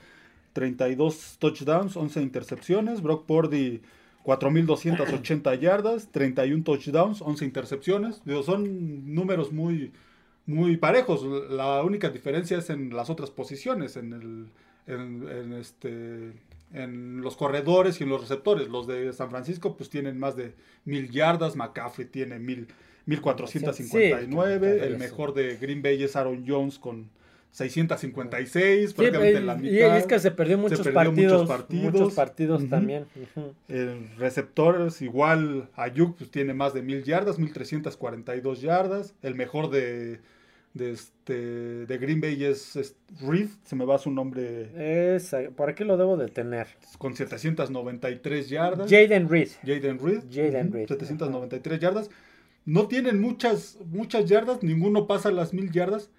32 touchdowns, 11 intercepciones. Brock Purdy 4.280 yardas, 31 touchdowns, 11 intercepciones. Digo, son números muy, muy parejos. La única diferencia es en las otras posiciones, en, el, en, en este, en los corredores y en los receptores. Los de San Francisco pues tienen más de 1.000 yardas, McCaffrey tiene 1.000 1459, Sí, el mejor de Green Bay es Aaron Jones con 656, Sí, prácticamente eh, la y mitad. es que se perdió muchos perdió partidos. muchos partidos. Muchos partidos Ujú. también. ujú. El receptores, igual Ayuk pues, tiene más de 1000 yardas, 1342 yardas. El mejor de, de, este, de Green Bay es, es Reed, se me va su nombre, Es, por aquí lo debo de tener. con 793 yardas. Jaden Reed. Jaden Reed. Jaden ujú, Reed, 793 yardas. No tienen muchas, muchas yardas, ninguno pasa las 1000 yardas.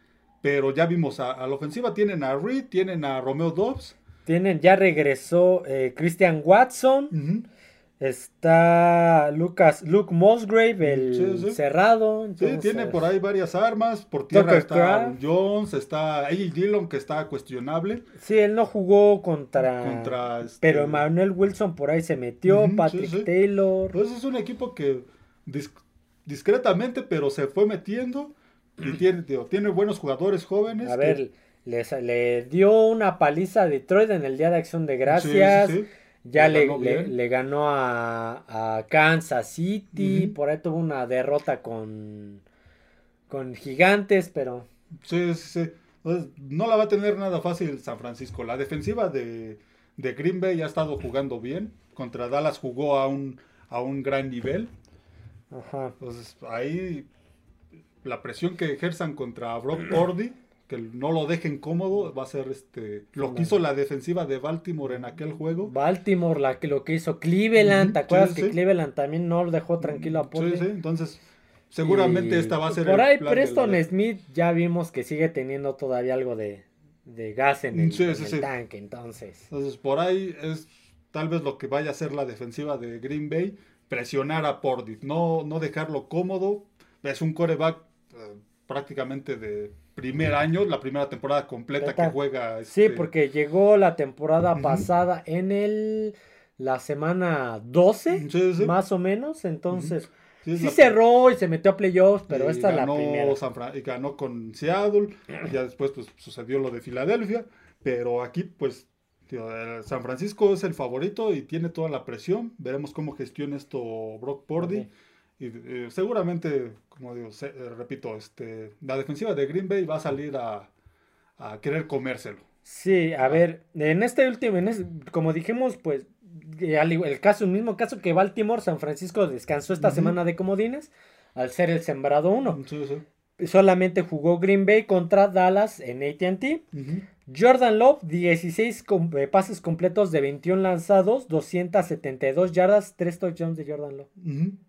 Pero ya vimos a, a la ofensiva, tienen a Reed, tienen a Romeo Dobbs. Tienen, ya regresó eh, Christian Watson. Está Lucas, Luke Musgrave, el Sí, sí. cerrado. Sí, tiene por ahí varias armas. Por tierra Tucker está Craft. Aaron Jones, está A.J. Dillon, que está cuestionable. Sí, él no jugó contra. Contra, este- Pero Emmanuel Wilson por ahí se metió. Patrick sí. Taylor. Entonces es un equipo que dis- discretamente, pero se fue metiendo. Y tiene, tiene buenos jugadores jóvenes. A que- ver, les- le dio una paliza a Detroit en el Día de Acción de Gracias. sí, sí. Ya Le le, ganó le- ganó a, a Kansas City. Por ahí tuvo una derrota con, con Gigantes, pero Sí, sí, sí. Entonces, no la va a tener nada fácil San Francisco. La defensiva de, de Green Bay ha estado jugando bien. Contra Dallas jugó a un, a un gran nivel. ajá. Entonces, ahí la presión que ejerzan contra Brock Purdy, que no lo dejen cómodo, va a ser este lo que hizo la defensiva de Baltimore en aquel juego. Baltimore, la que lo que hizo Cleveland, ¿te acuerdas sí, que. Cleveland también no lo dejó tranquilo a Purdy? Sí, sí, entonces seguramente Y esta va a ser Por el ahí plan Preston la- Smith ya vimos que sigue teniendo todavía algo de, de gas en el, Sí, en sí, el sí. tanque, entonces. Entonces, por ahí es tal vez lo que vaya a ser la defensiva de Green Bay, presionar a Purdy, no, no dejarlo cómodo. Es un coreback eh, prácticamente de primer año, la primera temporada completa que juega. Sí, este, porque llegó la temporada pasada en el la semana 12, Sí, sí. más o menos, entonces Sí, cerró y se metió a playoffs, pero esta es la primera. San Fran- y ganó con Seattle. ya después pues, sucedió lo de Filadelfia. Pero aquí, pues, tío, San Francisco es el favorito y tiene toda la presión. Veremos cómo gestiona esto Brock Purdy. Y eh, seguramente, como digo, se- eh, repito, este, la defensiva de Green Bay va a salir a, a querer comérselo. Sí, a ver, en este último, en es- como dijimos, pues eh, el caso, el mismo caso que Baltimore, San Francisco descansó esta semana de comodines al ser el sembrado uno. Sí, sí. Solamente jugó Green Bay contra Dallas en AT&T. Ujú. Jordan Love, 16 com- eh, pases completos de 21 lanzados, 272 yardas, 3 touchdowns de Jordan Love.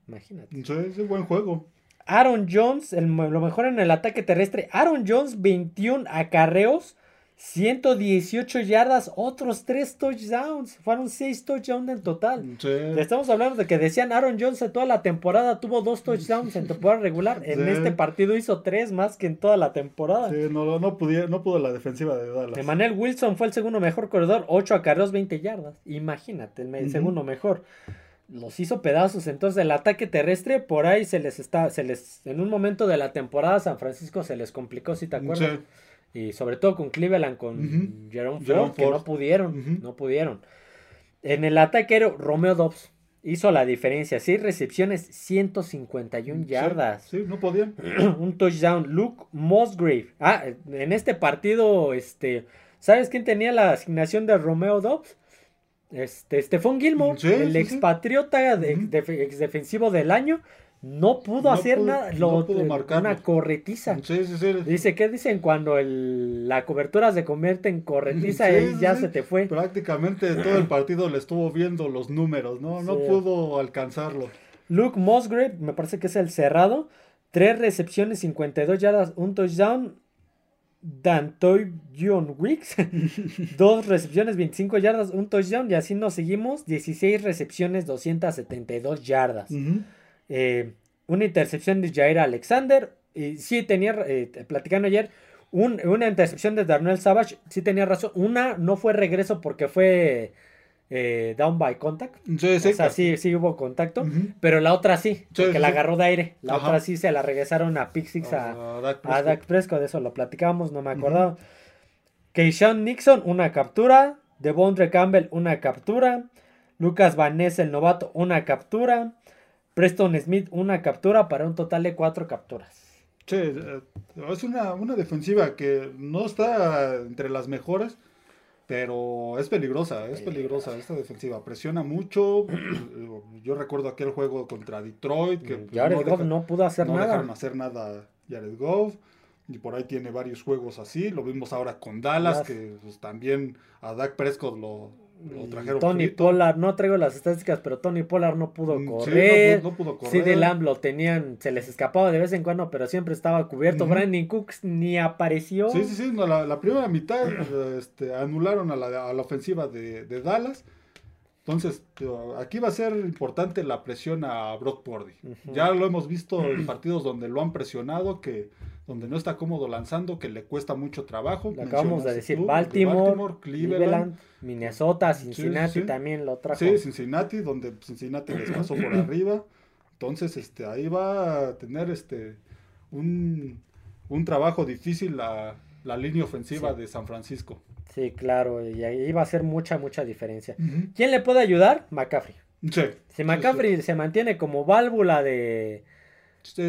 Imagínate. Es buen juego. Aaron Jones, el, lo mejor en el ataque terrestre. Aaron Jones, 21 acarreos, 118 yardas, otros 3 touchdowns. Fueron 6 touchdowns en total. Sí. Estamos hablando de que decían Aaron Jones en toda la temporada tuvo 2 touchdowns en temporada regular. En este partido hizo 3 más que en toda la temporada. Sí, no, no, pudiera- no pudo la defensiva de Dallas. Emmanuel Wilson fue el segundo mejor corredor, 8 acarreos, 20 yardas. Imagínate, el segundo mejor. Los hizo pedazos. Entonces, el ataque terrestre, por ahí se les está, se les, en un momento de la temporada, San Francisco se les complicó, si te acuerdas. Sí. Y sobre todo con Cleveland, con. Jerome Ford, Jerome que no pudieron, no pudieron. En el ataque aéreo, Romeo Dobbs hizo la diferencia. 6 recepciones, 151 yardas. Sí, sí, no podían. un touchdown. Luke Musgrave. Ah, en este partido, este, ¿sabes quién tenía la asignación de Romeo Dobbs? Este, Stephon Gilmore, Sí, el sí, expatriota de, ex defensivo del año, no pudo No hacer pudo- nada. no Lo, pudo eh, marcarlo. una corretiza. Sí, sí, sí. Dice, ¿qué dicen cuando el- la cobertura se convierte en corretiza y ya se te fue? Prácticamente todo el partido le estuvo viendo los números, ¿no? No pudo alcanzarlo. Luke Musgrave, me parece que es el cerrado. Tres recepciones, 52 yardas, un touchdown. Dantoy John Wicks. Dos recepciones, 25 yardas, un touchdown. Y así nos seguimos. 16 recepciones, 272 yardas. Ujú. Eh, una intercepción de Jair Alexander. Y sí, tenía, eh, platicando ayer, un- una intercepción de Darnell Savage. Sí tenía razón. Una no fue regreso porque fue eh, down by contact. Sí, sí. O sea, sí, sí hubo contacto. Pero la otra sí, porque sí, la agarró de aire. La Ajá. otra sí se la regresaron a Pixix a, A Dak a Prescott. Dak Prescott. De eso lo platicamos, no me acordaba. Keyshawn Nixon, una captura. Devondre Campbell, una captura. Lucas Vanessa, el novato, una captura. Preston Smith, una captura para un total de cuatro capturas. Sí, eh, es una, una defensiva que no está entre las mejores, pero es peligrosa, es peligrosa esta defensiva. Presiona mucho. Yo recuerdo aquel juego contra Detroit que pues, Jared Goff no pudo hacer no nada. dejaron hacer nada Jared Goff. Y por ahí tiene varios juegos así. Lo vimos ahora con Dallas, Dallas. que pues, también a Dak Prescott lo, trajeron. Tony frito. Pollard, no traigo las estadísticas, pero Tony Pollard no pudo Mm, sí, correr. no, no pudo Sí, correr. de Lamb lo tenían, se les escapaba de vez en cuando, pero siempre estaba cubierto. Brandon Cooks ni apareció. Sí, sí, sí. no, la, la primera mitad este, anularon a la, a la ofensiva de, de Dallas. Entonces, aquí va a ser importante la presión a Brock Purdy. Ya lo hemos visto en partidos donde lo han presionado, que donde no está cómodo lanzando, que le cuesta mucho trabajo. Lo acabamos de decir, tú, Baltimore, Cleveland. Cleveland, Minnesota, Cincinnati sí, sí. también lo trajo. Sí, Cincinnati, donde Cincinnati les pasó por arriba. Entonces, este, ahí va a tener este un, un trabajo difícil la, la línea ofensiva Sí. de San Francisco. Sí, claro, y ahí va a ser mucha, mucha diferencia. ¿Quién le puede ayudar? McCaffrey. Sí. Si McCaffrey se mantiene como válvula de,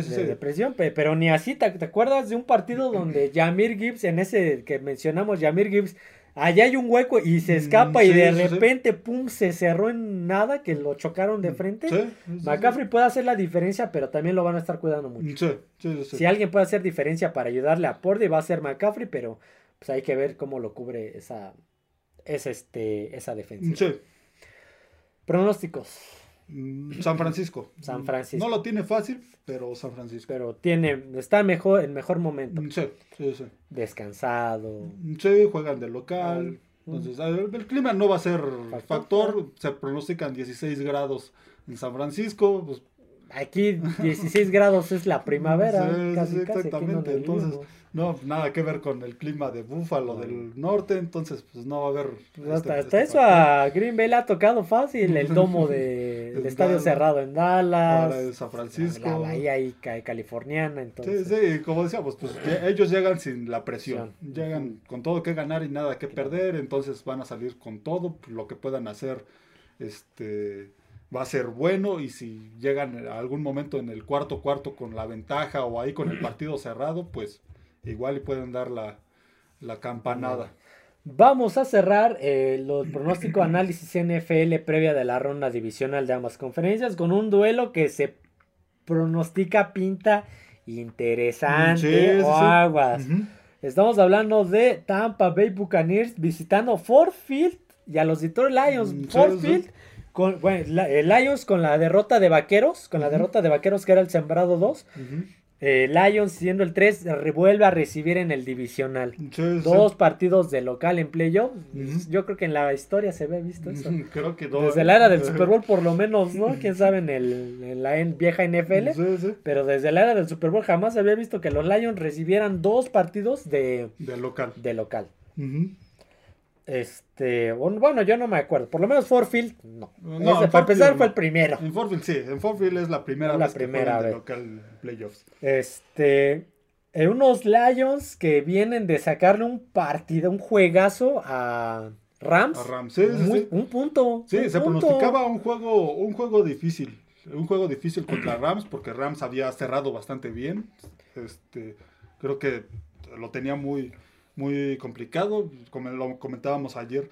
de, presión, pe- pero ni así, ¿te, te acuerdas de un partido donde Jamir Gibbs, en ese que mencionamos, Jamir Gibbs, allá hay un hueco y se Mm, escapa y de repente, pum, se cerró en nada, que lo chocaron de frente? Sí, sí, sí. McCaffrey puede hacer la diferencia, pero también lo van a estar cuidando mucho. Sí, sí, sí, sí. Si alguien puede hacer diferencia para ayudarle a Purdy, va a ser McCaffrey, pero pues hay que ver cómo lo cubre esa, esa, este, esa defensa. Sí. Pronósticos, Mm, San Francisco. San Francisco. No lo tiene fácil, pero San Francisco. pero tiene, está mejor, en mejor momento, Sí, sí, sí. descansado. Sí, juegan de local. Entonces, el clima no va a ser Factor, factor. Se pronostican 16 grados en San Francisco. Pues, Aquí 16 grados es la primavera, Sí, casi, sí, casi, exactamente, entonces, vivimos. No, nada que ver con el clima de Búfalo del norte. Entonces, pues no va a haber. Pues hasta, este- hasta este eso factor. a Green Bay le ha tocado fácil el domo de, el estadio Dallas. cerrado en Dallas, Ahora San Francisco. la bahía ahí ca- californiana, Sí, entonces. sí, como decíamos, pues ellos llegan sin la presión, Presión. llegan con todo que ganar y nada que perder, entonces van a salir con todo, lo que puedan hacer, este, va a ser bueno y si llegan a algún momento en el cuarto cuarto con la ventaja o ahí con el partido cerrado, pues igual y pueden dar la, la campanada. Vamos a cerrar eh, los pronóstico análisis NFL previa de la ronda divisional de ambas conferencias con un duelo que se pronostica pinta interesante Sí, sí, o sí. aguas. Estamos hablando de Tampa Bay Buccaneers visitando Ford Field y a los Detroit Lions. Mm, sí, Ford sí. Field, con, bueno, la- eh, Lions con la derrota de Vaqueros, con la derrota de Vaqueros que era el sembrado 2. Ujú. Eh, Lions siendo el 3 revuelve a recibir en el divisional. Sí, sí. Dos partidos de local en playoff. Yo creo que en la historia se ve visto eso. Creo que. Desde la era del Super Bowl por lo menos, ¿no? Quién sabe en, el, en la en- vieja NFL. Sí, sí. Pero desde la era del Super Bowl jamás se había visto que los Lions recibieran dos partidos de, De local. de local. Este, bueno, yo no me acuerdo. Por lo menos Ford Field, no. No, Ese, para empezar Field fue no. el primero. En Fort Field, sí, en Fort Field es la primera la vez primera que de local playoffs. Este, eh, unos Lions que vienen de sacarle un partido, un juegazo a Rams. A Rams, sí, Muy- sí. Un punto. Sí, un se punto. pronosticaba un juego, un juego difícil. Un juego difícil contra Rams, porque Rams había cerrado bastante bien. Este, creo que lo tenía muy, muy complicado. Como lo comentábamos ayer.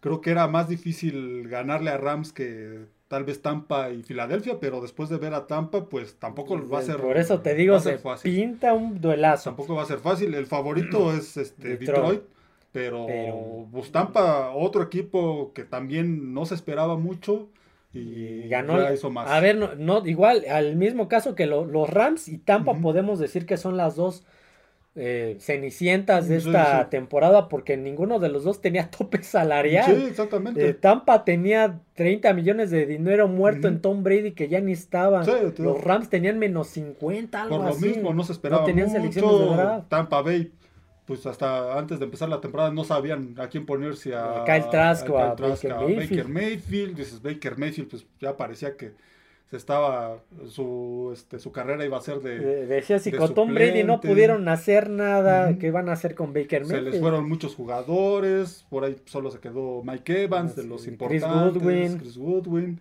Creo que era más difícil ganarle a Rams que tal vez Tampa y Filadelfia, pero después de ver a Tampa, pues tampoco va a ser. Por eso te digo, se fácil. pinta un duelazo. Tampoco va a ser fácil. El favorito es este Detroit. Detroit. Pero, Pero- pues, Tampa, otro equipo que también no se esperaba mucho y, ganó. ya hizo más. A ver, no, no, igual, al mismo caso que lo- los Rams y Tampa podemos decir que son las dos eh, cenicientas de esta sí. temporada porque ninguno de los dos tenía tope salarial. Sí, exactamente. Eh, Tampa tenía 30 millones de dinero muerto en Tom Brady que ya ni estaba. Sí, te- Los Rams tenían menos 50, algo Por lo así. mismo, no se esperaba tenían mucho. selecciones de draft. Tampa Bay, pues hasta antes de empezar la temporada no sabían a quién ponerse a, A Kyle Trask o a Kyle Trask, Baker a Mayfield. Baker Mayfield. Dices, Baker Mayfield, pues ya parecía que se estaba, su, este, su carrera iba a ser de... Eh, decía si de con Tom Brady no pudieron hacer nada, Ujú. ¿qué van a hacer con Baker Se Mayfield? les fueron muchos jugadores, por ahí solo se quedó Mike Evans, de Sí, los Chris importantes, Goodwin. Chris Goodwin.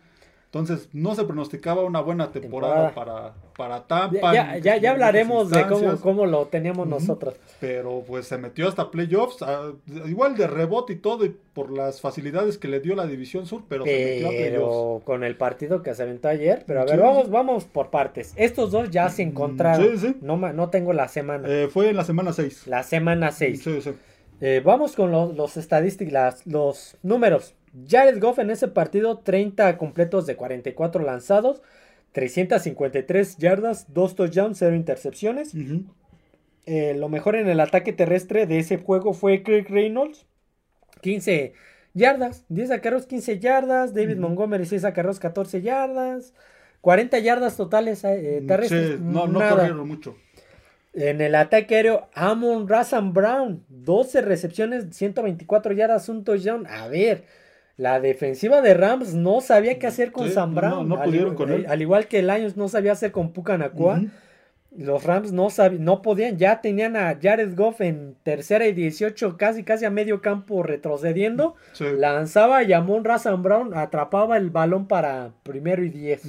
Entonces, no se pronosticaba una buena temporada, para, para Tampa. Ya, ya, ya, hablaremos de cómo, cómo, lo teníamos nosotros. Pero pues se metió hasta playoffs, ah, igual de rebote y todo, y por las facilidades que le dio la División Sur, pero, se metió a playoffs. con el partido que se aventó ayer. Pero a ver, vamos, vamos por partes. Estos dos ya se mm, encontraron. Sí, sí. No, no tengo la semana. Eh, fue en la semana 6. La semana 6. Sí, sí. Eh, vamos con los, los estadísticas, los números. Jared Goff en ese partido, 30 completos de 44 lanzados, 353 yardas, 2 touchdowns, 0 intercepciones. Eh, lo mejor en el ataque terrestre de ese juego fue Kirk Reynolds, 15 yardas, 10 acarros, 15 yardas, David Montgomery 6 acarros, 14 yardas, 40 yardas totales eh, mm, terrestres. no, no corrieron mucho. En el ataque aéreo, Amon Razan Brown, 12 recepciones, 124 yardas, un touchdown. A ver, la defensiva de Rams no sabía qué hacer con Sam Brown. No, pudieron con él. Al igual que el Lions no sabía hacer con Pucanacua. Los Rams no, no podían, ya tenían a Jared Goff en tercera y 18, casi casi a medio campo retrocediendo. Lanzaba y Amon Razan Brown atrapaba el balón para primero y 10.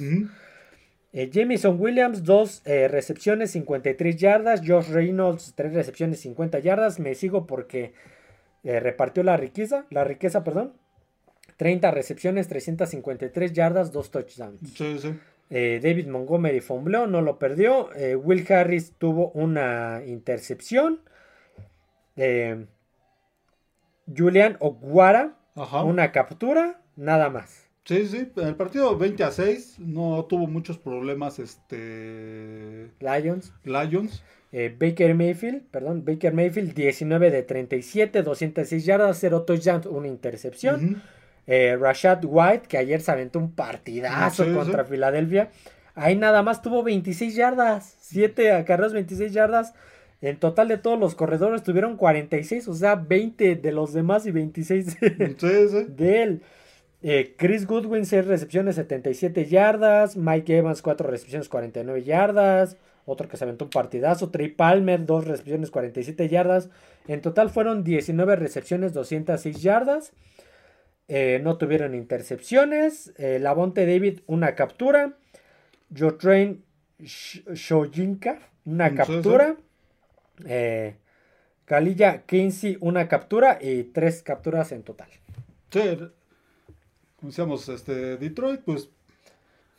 Eh, Jamison Williams, dos eh, recepciones, 53 yardas. Josh Reynolds, tres recepciones, 50 yardas. Me sigo porque eh, repartió la riqueza, la riqueza, perdón. 30 recepciones, 353 yardas, 2 touchdowns. Sí, sí. Eh, David Montgomery fombleó, no lo perdió. Eh, Will Harris tuvo una intercepción. Eh, Julian Oguara, una captura, nada más. Sí, sí, en el partido 20 a 6 no tuvo muchos problemas este Lions. Lions. Baker Mayfield, perdón, Baker Mayfield 19 de 37, 206 yardas, 0 touchdowns, una intercepción. Eh, Rashad White, que ayer se aventó un partidazo contra Filadelfia. Ahí nada más tuvo 26 yardas, 7 acarreos, 26 yardas. En total de todos los corredores tuvieron 46, o sea, 20 de los demás y 26 de, él. Eh, Chris Goodwin, 6 recepciones, 77 yardas. Mike Evans, 4 recepciones, 49 yardas. Otro que se aventó un partidazo. Trey Palmer, 2 recepciones, 47 yardas. En total fueron 19 recepciones, 206 yardas. Eh, no tuvieron intercepciones. Eh, Lavonte David, una captura. Jotrain Shojinka, una captura. Eh, Kalilla Kinsey, una captura y tres capturas en total. Sí, como decíamos, este, Detroit, pues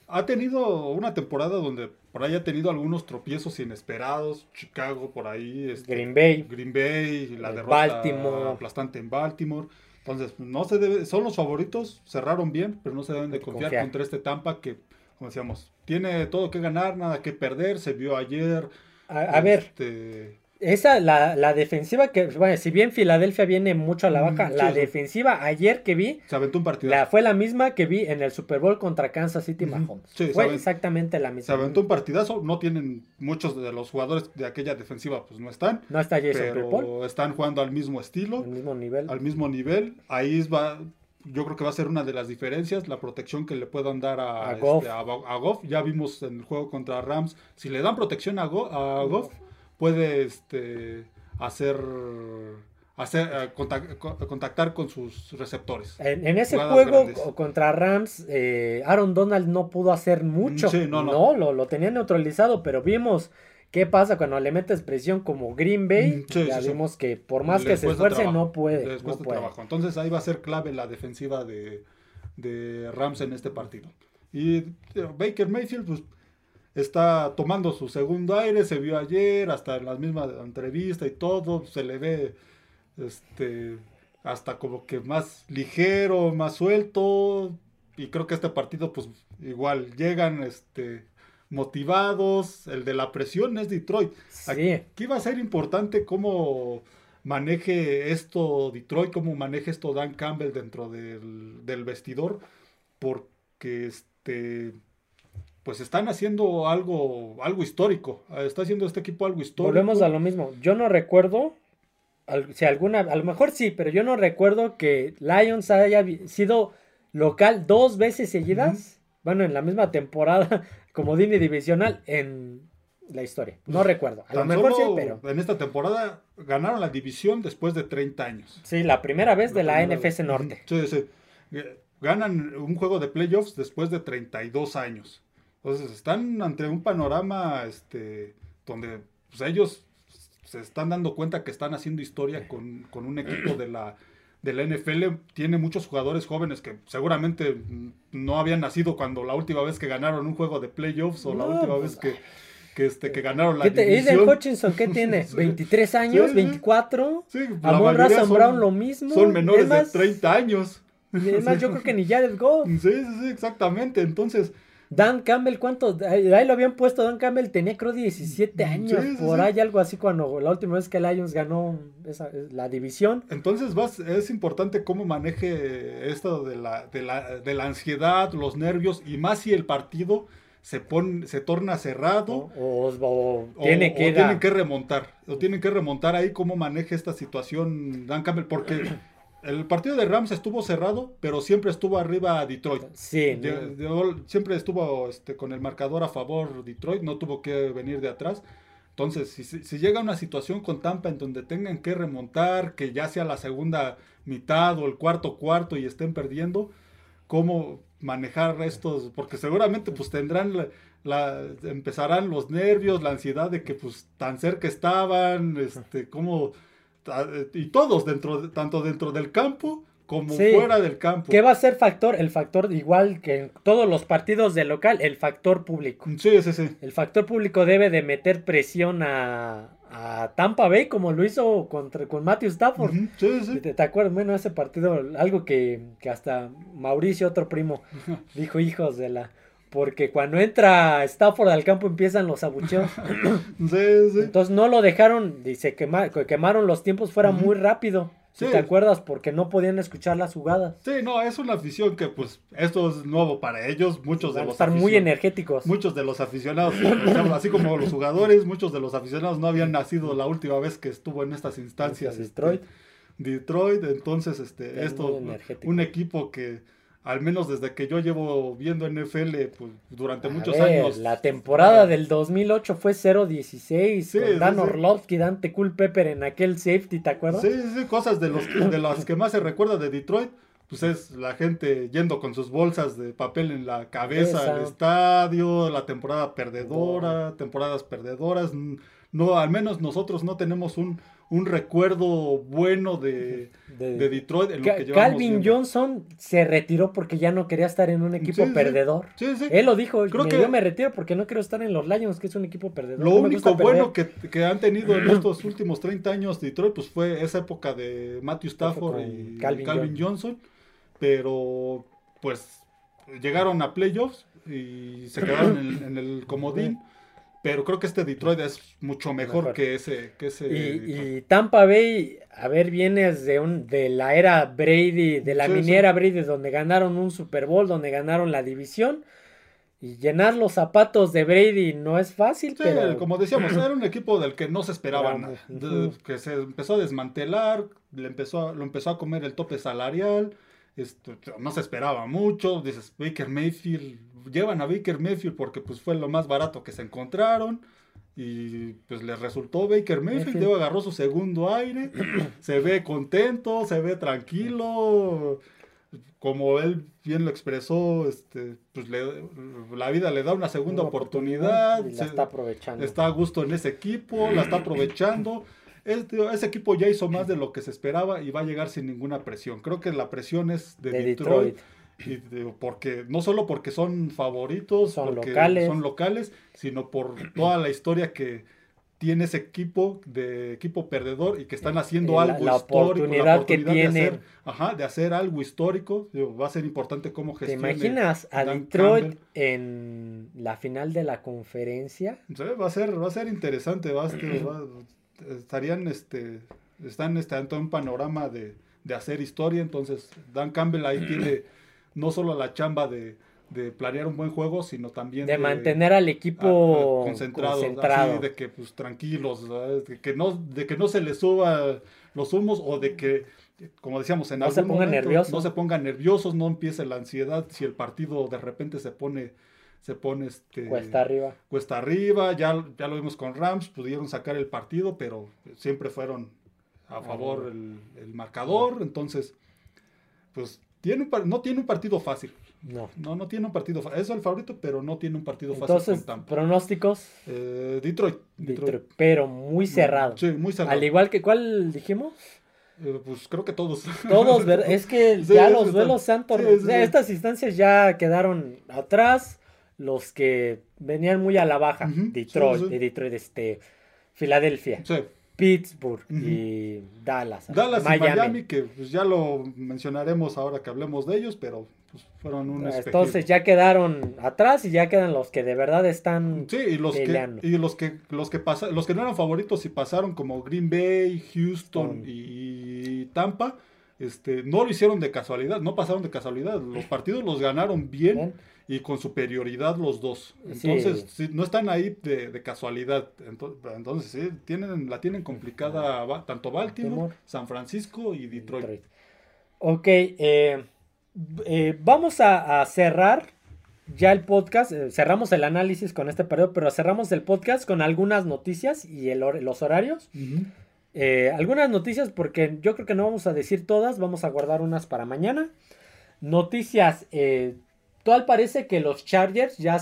ha tenido una temporada donde por ahí ha tenido algunos tropiezos inesperados. Chicago, por ahí. Este, Green Bay. Green Bay, la derrota Baltimore. aplastante en Baltimore. Entonces, no se debe, son los favoritos, cerraron bien, pero no se deben de confiar, contra este Tampa que, como decíamos, tiene todo que ganar, nada que perder, se vio ayer. A, ver, este, esa, la, la, defensiva que, bueno, si bien Filadelfia viene mucho a la baja, la defensiva ayer que vi. Se aventó un partido. fue la misma que vi en el Super Bowl contra Kansas City Mahomes. fue exactamente la misma. Se aventó un partidazo. No tienen muchos de los jugadores de aquella defensiva, pues no están. No está Jason pero están jugando al mismo estilo. Al mismo nivel. Al mismo nivel. Ahí va. Yo creo que va a ser una de las diferencias, la protección que le puedan dar a, a, Goff. Este, ya vimos en el juego contra Rams. Si le dan protección a, a Goff puede este, hacer hacer eh, contactar con sus receptores. En, ese juego contra Rams, eh, Aaron Donald no pudo hacer mucho. no, lo, lo, tenía neutralizado, pero vimos qué pasa cuando le metes presión como Green Bay. Mm, ya vimos que por más que se esfuerce, no puede. Entonces ahí va a ser clave la defensiva de, de Rams en este partido. Y eh, Baker Mayfield, pues está tomando su segundo aire, se vio ayer, hasta en las mismas entrevistas y todo, se le ve este hasta como que más ligero, más suelto, y creo que este partido pues igual llegan este motivados, el de la presión es Detroit. Aquí va a ser importante cómo maneje esto Detroit, cómo maneje esto Dan Campbell dentro del, del vestidor, porque este pues están haciendo algo, algo histórico. Está haciendo este equipo algo histórico. Volvemos a lo mismo. Yo no recuerdo, si alguna, a lo mejor sí, pero yo no recuerdo que Lions haya sido local dos veces seguidas. Bueno, en la misma temporada, como Dini divisional, en la historia. No recuerdo. A lo mejor sí, pero. En esta temporada ganaron la división después de 30 años. Sí, la primera vez de la NFC Norte. Sí, sí. ganan un juego de playoffs después de 32 años. Entonces están ante un panorama este, donde pues, ellos se están dando cuenta que están haciendo historia con, con un equipo de la, de la NFL. Tiene muchos jugadores jóvenes que seguramente no habían nacido cuando la última vez que ganaron un juego de playoffs o la última pues, vez que, que, este, que ganaron la ¿Qué te- división. Hutchinson, ¿qué tiene? Sí. ¿23 años? Sí, sí. ¿24? Sí, Amon Razan son- Brown lo mismo. Son menores de 30 años. Y Además, yo creo que ni Jared Goff. Sí, sí, sí, exactamente. Entonces, Dan Campbell, ¿cuánto? Ahí lo habían puesto. Dan Campbell tenía, creo, 17 años. Sí, sí, por sí. ahí, algo así, cuando la última vez que Lions ganó esa- la división. entonces vas, es importante cómo maneje esto de la, de, la, de la ansiedad, los nervios, y más si el partido se, pone, se torna cerrado. O, o- o o- tiene o que tienen que remontar. O tienen que remontar ahí cómo maneja esta situación Dan Campbell. Porque el partido de Rams estuvo cerrado, pero siempre estuvo arriba Detroit. Sí, De- de- siempre estuvo este, con el marcador a favor Detroit, no tuvo que venir de atrás. Entonces, si, si- llega una situación con Tampa en donde tengan que remontar, que ya sea la segunda mitad o el cuarto cuarto y estén perdiendo, ¿cómo manejar estos? Porque seguramente pues tendrán la, la- empezarán los nervios, la ansiedad de que pues tan cerca estaban, este, cómo y todos dentro, de- tanto dentro del campo como Sí. fuera del campo. ¿Qué va a ser factor? El factor, igual que en todos los partidos de local, el factor público. Sí, sí, sí. El factor público debe de meter presión a, a Tampa Bay como lo hizo contra, con Matthew Stafford. Sí, sí. ¿Te, te acuerdas? Bueno, ese partido, algo que, que hasta Mauricio, otro primo, dijo hijos de la... Porque cuando entra Stafford al campo empiezan los abucheos. Sí, sí. Entonces no lo dejaron, dice, quema- que quemaron los tiempos fuera muy rápido. Si Sí. te acuerdas, porque no podían escuchar las jugadas. Sí, no, es una afición que pues esto es nuevo para ellos, muchos de Van los estar muy energéticos. muchos de los aficionados, así como los jugadores, muchos de los aficionados no habían nacido la última vez que estuvo en estas instancias. Hacia este, Detroit. Detroit, entonces este Es esto un equipo que al menos desde que yo llevo viendo NFL pues durante A muchos ver, años La temporada del 2008 fue 0-16 Sí, con sí, Dan sí. Orlovsky, Dante Culpepper en aquel safety, ¿te acuerdas? Sí, sí, sí, cosas de, los, de las que más se recuerda de Detroit, pues es la gente yendo con sus bolsas de papel en la cabeza Esa. al estadio, la temporada perdedora, temporadas perdedoras. No, al menos nosotros no tenemos un, un recuerdo bueno de, De- de Detroit en lo que Calvin viendo. Johnson se retiró porque ya no quería estar en un equipo Sí, perdedor. Sí, sí. Él lo dijo, Creo me- que- yo me retiro porque no quiero estar en los Lions, que es un equipo perdedor. Lo no único bueno perder". que, que han tenido en estos últimos 30 años Detroit, pues fue esa época de Matthew Stafford y Calvin Calvin, Johnson, pero pues llegaron a playoffs y se quedaron en, en el comodín, pero creo que este Detroit es mucho mejor, Mejor. que ese, que ese. Y, y Tampa Bay, a ver, vienes de un de la era Brady, de la Sí, sí. miniera Brady, donde ganaron un Super Bowl, donde ganaron la división. Y llenar los zapatos de Brady no es fácil, Sí, pero como decíamos, era un equipo del que no se esperaba Era nada, de- que se empezó a desmantelar, le empezó a- lo empezó a comer el tope salarial, esto, no se esperaba mucho, dices, Baker Mayfield, llevan a Baker Mayfield porque pues fue lo más barato que se encontraron, y pues les resultó Baker Mayfield, luego agarró su segundo aire, se ve contento, se ve tranquilo, como él bien lo expresó, este, pues le- la vida le da una segunda una oportunidad, y la se- está aprovechando. está a gusto en ese equipo, la está aprovechando. Este- ese equipo ya hizo más de lo que se esperaba y va a llegar sin ninguna presión. Creo que la presión es de, De Detroit. y de- porque, no solo porque son favoritos, Son porque locales. son locales, sino por toda la historia que tiene ese equipo de equipo perdedor y que están haciendo La- algo la histórico. oportunidad que de tiene. hacer, ajá, de hacer algo histórico. Va a ser importante cómo ¿Te gestione. imaginas a Dan Detroit Campbell. en la final de la conferencia? Sí, va a ser, va a ser interesante, va a va- estarían, este, están este, un panorama de, de hacer historia, entonces Dan Campbell ahí tiene no solo la chamba de, de planear un buen juego, sino también De mantener al equipo a- concentrado. así de que pues tranquilos, de que no, de que no se les suba los humos o de que, como decíamos, en No se algún pongan momento nerviosos. no se pongan nerviosos, no empiece la ansiedad si el partido de repente se pone, se pone este Cuesta arriba. cuesta arriba, ya, ya lo vimos con Rams, pudieron sacar el partido, pero siempre fueron a favor el, el marcador, entonces, pues tiene un no tiene un partido fácil. No. No, no tiene un partido fácil. Es el favorito, pero no tiene un partido fácil Entonces, con Tampa. pronósticos, Eh, Detroit. Detroit, pero muy cerrado. Sí, muy cerrado. Al igual que, ¿cuál dijimos? Eh, pues creo que todos. Todos, es que Sí, ya los duelos se han tornado. sí, sí, sí. Estas instancias ya quedaron atrás. Los que venían muy a la baja. Ujú, Detroit, sí, sí. de Detroit, este, Filadelfia, Sí. Pittsburgh y Dallas. Dallas y Miami, que pues, ya lo mencionaremos ahora que hablemos de ellos, pero pues, fueron un. Entonces ya quedaron atrás y ya quedan los que de verdad están Sí, y los que, peleando. y los que los que pasa, los que no eran favoritos y pasaron como Green Bay, Houston y Tampa, este, no lo hicieron de casualidad, no pasaron de casualidad. Los partidos los ganaron bien Bien. Y con superioridad los dos. Entonces, sí, no están ahí de, de casualidad. Ento- Entonces, sí, tienen, la tienen complicada tanto Baltimore. San Francisco y Detroit. Detroit. Ok, eh, eh, vamos a, a cerrar ya el podcast. eh, cerramos el análisis con este periodo, pero cerramos el podcast con algunas noticias y el los horarios. Eh, algunas noticias porque yo creo que no vamos a decir todas, vamos a guardar unas para mañana. Noticias, eh, tal parece que los Chargers ya,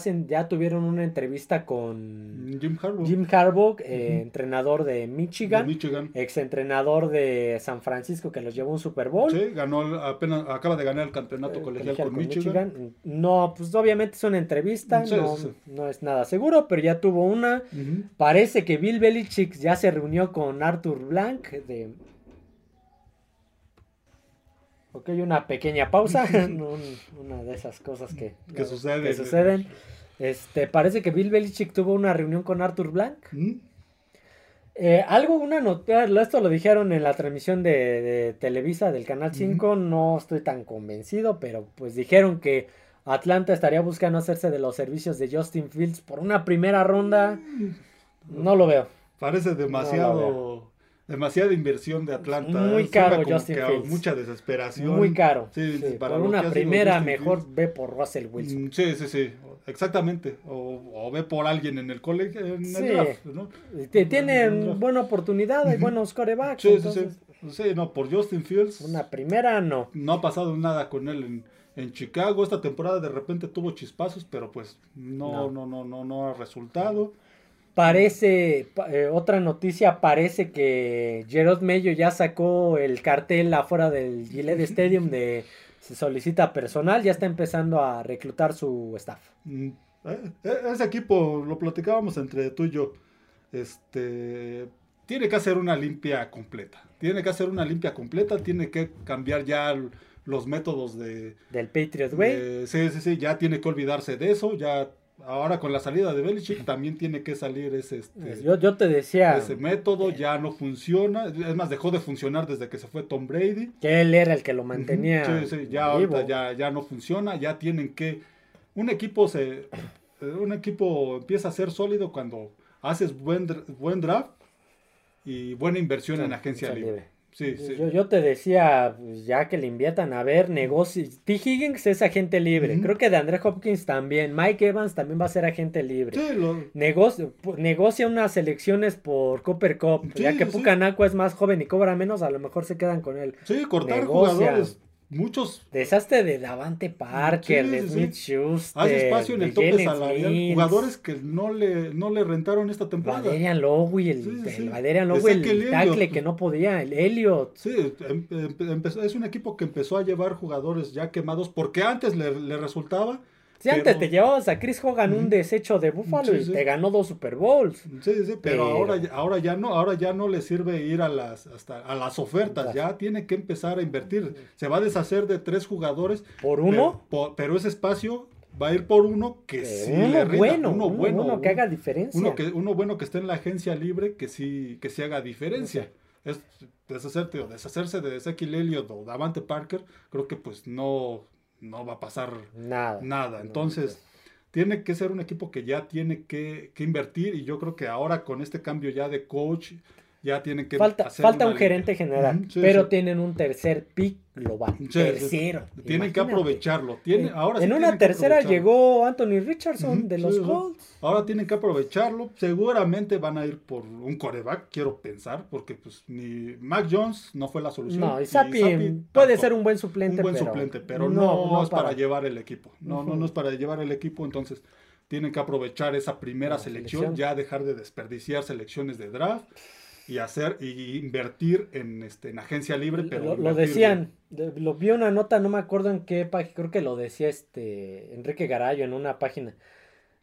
tuvieron una entrevista con Jim Harbaugh. Jim Harbaugh, eh, entrenador de de Michigan, Michigan. ex entrenador de San Francisco que los llevó un Super Bowl. Sí, ganó apenas acaba de ganar el campeonato Eh, colegial, colegial con, con Michigan. Michigan. No, pues obviamente es una entrevista, Sí, no, sí, sí. no es nada seguro, pero ya tuvo una. Parece que Bill Belichick ya se reunió con Arthur Blank de... Ok, una pequeña pausa, un- una de esas cosas que, Que suceden. que suceden. Este, parece que Bill Belichick tuvo una reunión con Arthur Blank. Ujú. Eh, algo, una nota, esto lo dijeron en la transmisión de, de Televisa del Canal 5, no estoy tan convencido, pero pues dijeron que Atlanta estaría buscando hacerse de los servicios de Justin Fields por una primera ronda. No lo veo. Parece demasiado, veo. Demasiada inversión de Atlanta. Muy Suena caro Justin Fields. Mucha desesperación. Muy caro. Sí, Sí, para por una primera mejor Fields. ve por Russell Wilson. Mm, Sí, sí, sí, exactamente. O, o ve por alguien en el colegio, en Sí. el draft, ¿no? Tienen buena oportunidad, hay buenos corebacks. Sí, entonces, sí. Sí, no, por Justin Fields Una primera no. no ha pasado nada con él en, en Chicago. Esta temporada de repente tuvo chispazos, pero pues no, no, no, no, no ha resultado. Parece, pa- eh, otra noticia, parece que Gerard Mayo ya sacó el cartel afuera del Gillette Stadium de se solicita personal, ya está empezando a reclutar su staff. Mm, eh, eh, Ese equipo, lo platicábamos entre tú y yo, este, tiene que hacer una limpia completa. Tiene que hacer una limpia completa, tiene que cambiar ya los métodos de... Del Patriot Way. de- sí, sí, sí, ya tiene que olvidarse de eso. Ya ahora con la salida de Belichick también tiene que salir ese, este, yo, yo te decía ese método, ya no funciona. Es más, dejó de funcionar desde que se fue Tom Brady. que él era el que lo mantenía. Sí, sí, ya ahorita ya, ya no funciona, ya tienen que un equipo se eh, un equipo empieza a ser sólido cuando haces buen buen draft y buena inversión en agencia libre. Sí, sí. Yo, yo te decía, pues, ya que le inviertan a ver negocios. T. Higgins es agente libre. Creo que de André Hopkins también. Mike Evans también va a ser agente libre. Sí, lo- Negocio, pu- negocia unas elecciones por Cooper Cup. Ya que sí. Pucanaco es más joven y cobra menos, a lo mejor se quedan con él. sí, cortar Negocia. jugadores, muchos Deshazte de Davante Parker, Sí, de sí, Smith sí. Schuster. hace espacio en de el tope Jalen salarial, Smith, jugadores que no le no le rentaron esta temporada. Valerian Lowey, el, el. Valerian el Ezequiel tackle que no podía, el Elliot. Sí, em- em- empezó- es un equipo que empezó a llevar jugadores ya quemados porque antes le, le resultaba. Si antes te llevabas a Chris Hogan un desecho de Buffalo Sí, y sí. te ganó dos Super Bowls. Sí, sí, pero, Pero- ahora, ya- ahora ya no, ahora ya no le sirve ir a las hasta a las ofertas, ya tiene que empezar a invertir. Se va a deshacer de tres jugadores. ¿Por uno? Pero, ese espacio va a ir por uno que Eh, sí uno le bueno, uno uno bueno, bueno que haga diferencia. uno que uno bueno que esté en la agencia libre que sí que sí haga diferencia. Es deshacerte o deshacerse de Ezekiel Elliott o Davante Parker, creo que pues no no va a pasar Nada. nada. No, Entonces, tiene que ser un equipo que ya tiene que, que invertir y yo creo que ahora con este cambio ya de coach ya tienen que Falta, hacer falta un gerente general, sí, pero sí. tienen un tercer pick global. Sí. Tercero. Tienen que aprovecharlo. Tiene, En- ahora sí en una tercera llegó Anthony Richardson de los. Colts. Ahora tienen que aprovecharlo. Seguramente van a ir por un coreback, quiero pensar, porque pues ni Mac Jones no fue la solución. No, y ni Sapi Zappi puede ser un buen suplente, un buen pero suplente, pero no, es para, para- llevar el equipo. No, no, no es para llevar el equipo, entonces tienen que aprovechar esa primera selección. ya dejar de desperdiciar selecciones de draft y hacer y invertir en este en agencia libre, pero lo, decían, de- lo vi una nota, no me acuerdo en qué página, creo que lo decía este Enrique Garayo en una página.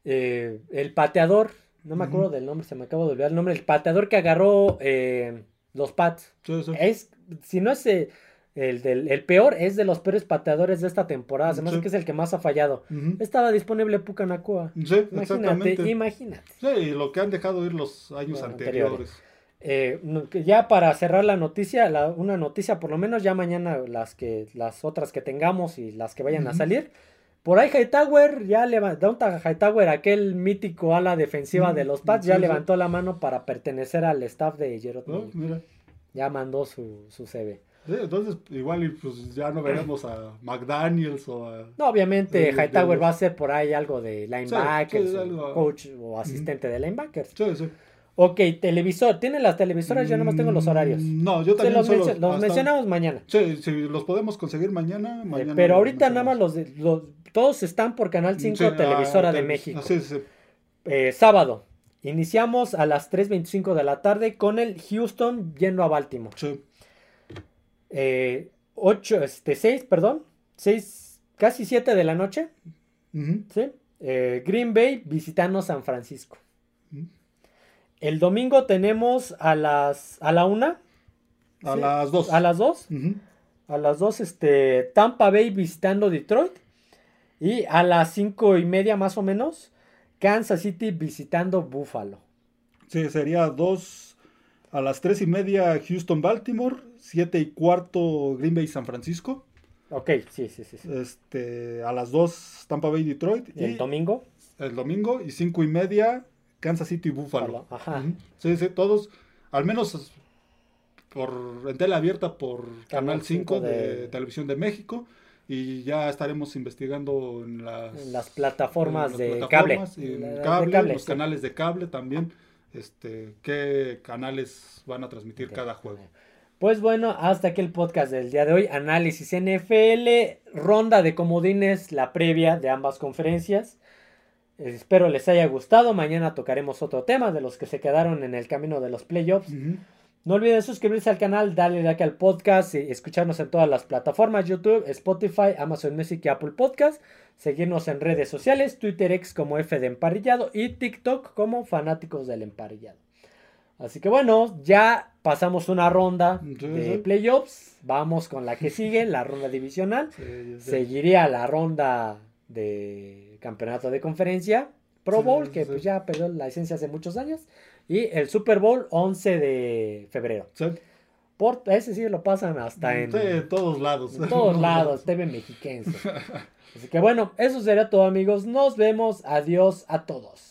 Eh, el pateador, no me acuerdo del nombre, se me acaba de olvidar el nombre, el pateador que agarró eh, los Pats. bien. Sí, sí. Es, si no es eh, el, del, el peor, es de los peores pateadores de esta temporada. Se me hace Sí. que es el que más ha fallado. Estaba disponible Puka Nakua. Sí, Imagínate, exactamente. imagínate. Sí, y lo que han dejado ir los años Bueno, anteriores. Eh, ya para cerrar la noticia, la- una noticia por lo menos ya mañana las que las otras que tengamos y las que vayan a salir. Por ahí Hightower ya levantó, Hightower, aquel mítico ala defensiva de los Pats, ya levantó la mano para pertenecer al staff de Oh, Mayo. mira. Ya mandó su, su CV. Sí, entonces, igual pues ya no veremos a McDaniels o a. No, obviamente de Hightower va a ser por ahí algo de linebackers, sí, o algo- coach o asistente de linebackers. Sí, sí. Ok, televisor, ¿tienen las televisoras? Yo nomás tengo los horarios. Mm, No, yo también los, solo mencio- los hasta- mencionamos mañana. Sí, si los podemos conseguir mañana, Eh, mañana. pero ahorita nada más los, todos están por Canal 5 Sí, ah, Televisora de México. Sí, sí. Eh, sábado. Iniciamos a las 3.25 de la tarde con el Houston yendo a Baltimore. sí. Eh, 8, este, 6, perdón. 6, casi 7 de la noche. ¿sí? Eh, Green Bay visitando San Francisco. Ujú. El domingo tenemos a las a la 1, A Sí. las dos. a las 2, Ujú. a las 2 este Tampa Bay visitando Detroit y a las 5 y media más o menos Kansas City visitando Buffalo. Sí, sería dos a las tres y media Houston, Baltimore, siete y cuarto Green Bay, San Francisco, Ok, sí, sí, sí. sí. este, a las dos Tampa Bay, Detroit, y El domingo, el domingo, y cinco y media Kansas City, Buffalo. Buffalo, ajá. Sí, sí, todos, al menos por en tela abierta por Canal 5 de... de- Televisión de México, y ya estaremos investigando en las, en las plataformas en las de plataformas cable. y en de cable, los sí. canales de cable también, este, qué canales van a transmitir cada juego. Pues bueno, hasta aquí el podcast del día de hoy. Análisis NFL, ronda de comodines, la previa de ambas conferencias. Espero les haya gustado. Mañana tocaremos otro tema de los que se quedaron en el camino de los playoffs. No olviden suscribirse al canal, darle like al podcast y escucharnos en todas las plataformas: YouTube, Spotify, Amazon Music y Apple Podcast. Seguirnos en redes sociales: Twitter X como F de Emparrillado y TikTok como Fanáticos del Emparrillado. Así que bueno, ya pasamos una ronda de playoffs. Vamos con la que sigue, la ronda divisional. Sí. Seguiría la ronda de campeonato de conferencia. Pro Bowl, sí, que sí. pues ya perdió la licencia hace muchos años. Y el Super Bowl 11 de febrero. Sí. Por, ese sí lo pasan hasta en, en todos lados. en todos lados, TV mexiquense. Así que bueno, eso sería todo amigos. Nos vemos. Adiós a todos.